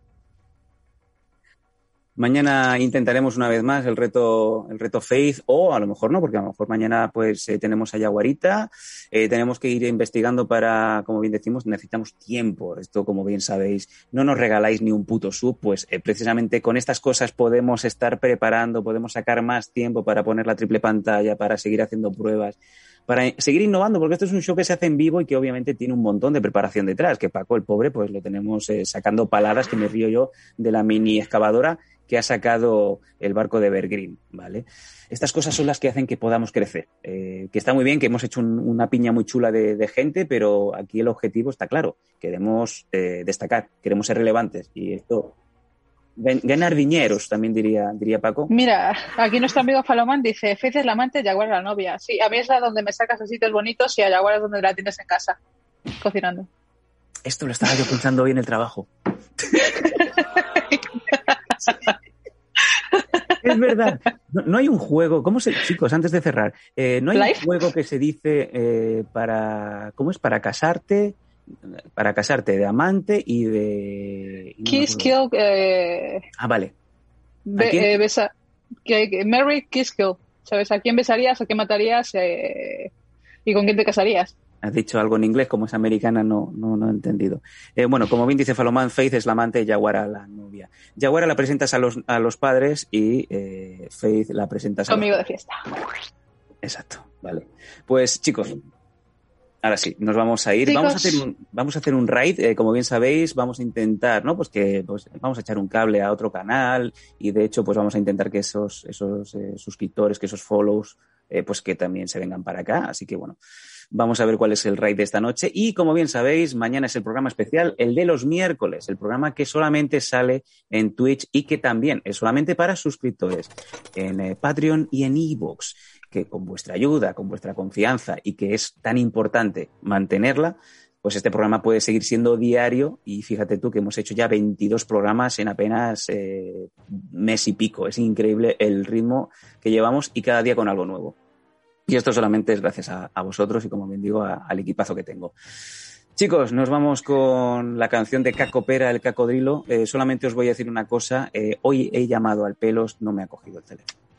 Mañana intentaremos una vez más el reto, el reto Faith, o a lo mejor no, porque a lo mejor mañana pues eh, tenemos a Yaguarita, eh, tenemos que ir investigando para, como bien decimos, necesitamos tiempo. Esto, como bien sabéis, no nos regaláis ni un puto sub, pues eh, precisamente con estas cosas podemos estar preparando, podemos sacar más tiempo para poner la triple pantalla, para seguir haciendo pruebas, para seguir innovando, porque esto es un show que se hace en vivo y que obviamente tiene un montón de preparación detrás, que Paco, el pobre, pues lo tenemos eh, sacando paladas, que me río yo, de la mini excavadora que ha sacado el barco de Evergreen, ¿vale? Estas cosas son las que hacen que podamos crecer. Eh, que está muy bien, que hemos hecho un- una piña muy chula de, gente, pero aquí el objetivo está claro. Queremos eh, destacar, queremos ser relevantes. Y esto, ganar dineros, también diría, diría Paco. Mira, aquí nuestro amigo Falomán dice, Faith es la amante, Jaguar es la novia. Sí, a mí es la donde me sacas a sitios bonitos y a Jaguar es donde la tienes en casa, cocinando. Esto lo estaba yo pensando hoy en el trabajo. Es verdad. No, no hay un juego, ¿cómo se, chicos, antes de cerrar, eh, no hay Life. un juego que se dice eh, para, ¿cómo es? Para casarte, para casarte de amante y de... y no me Kiss, kill, eh, Ah, vale. be- eh, besa, que, que- Mary, kiss, kill. ¿Sabes? ¿A quién besarías, a quién matarías eh, y con quién te casarías? Has dicho algo en inglés, como es americana, no, no, no he entendido. Eh, bueno, como bien dice Falomán, Faith es la amante y Yaguara la novia. Yaguara la presentas a los, a los padres y eh, Faith la presentas a los Conmigo de fiesta. Exacto, vale. Pues chicos, ahora sí, nos vamos a ir. Chicos. Vamos a hacer un, vamos a hacer un raid, eh, como bien sabéis, vamos a intentar, ¿no? Pues que pues, vamos a echar un cable a otro canal y de hecho, pues vamos a intentar que esos, esos eh, suscriptores, que esos follows, eh, pues que también se vengan para acá. Así que bueno, vamos a ver cuál es el raid de esta noche. Y como bien sabéis, mañana es el programa especial, el de los miércoles, el programa que solamente sale en Twitch y que también es solamente para suscriptores en Patreon y en Evox que con vuestra ayuda, con vuestra confianza y que es tan importante mantenerla, pues este programa puede seguir siendo diario y fíjate tú que hemos hecho ya 22 programas en apenas eh, mes y pico. Es increíble el ritmo que llevamos y cada día con algo nuevo. Y esto solamente es gracias a, vosotros y como bien digo al equipazo que tengo. Chicos, nos vamos con la canción de Caco Pera, el cacodrilo. Eh, solamente os voy a decir una cosa. eh, hoy he llamado al pelos, no me ha cogido el teléfono.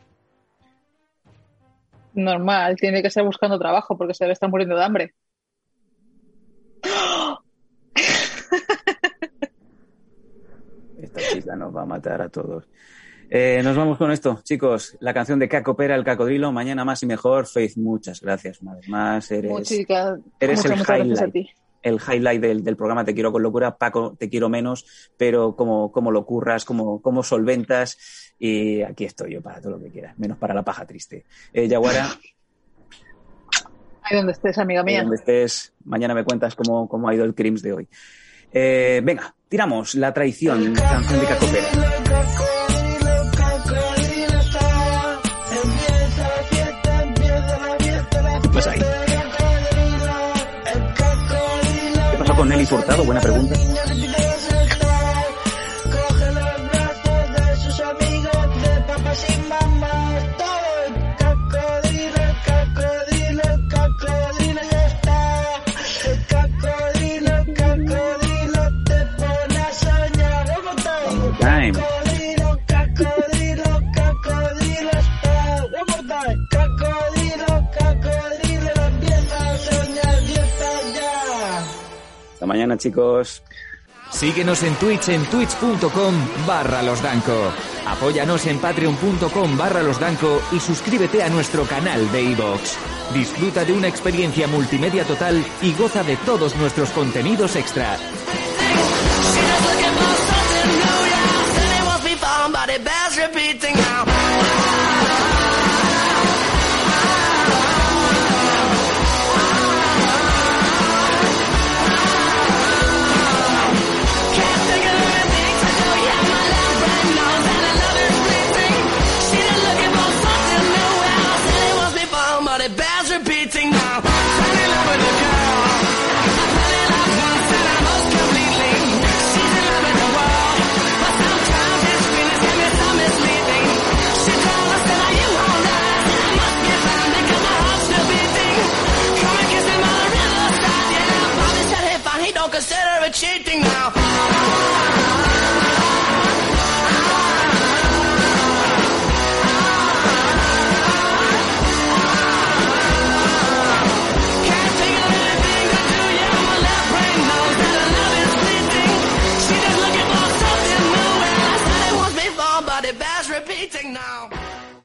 Normal, tiene que estar buscando trabajo porque se debe estar muriendo de hambre. Esta chica nos va a matar a todos. Eh, nos vamos con esto, chicos. La canción de Caco Pera, el cacodrilo. Mañana más y mejor. Faith, muchas gracias una vez más. Eres, Muchas, eres muchas, el gracias a ti. El highlight del, del programa Te quiero con locura. Paco, te quiero menos, pero cómo, cómo lo curras, cómo, cómo solventas. Y aquí estoy yo para todo lo que quieras, menos para la paja triste. Eh, Yaguara, Ahí donde estés, amiga mía. donde estés, mañana me cuentas cómo, cómo ha ido el Crims de hoy. Eh, venga, tiramos la traición, canción de Caco pasó con Nelly Furtado? Buena pregunta. mañana, chicos. Síguenos en Twitch en twitch.com barra losdanco. Apóyanos en patreon.com barra losdanco y suscríbete a nuestro canal de iVoox. Disfruta de una experiencia multimedia total y goza de todos nuestros contenidos extra.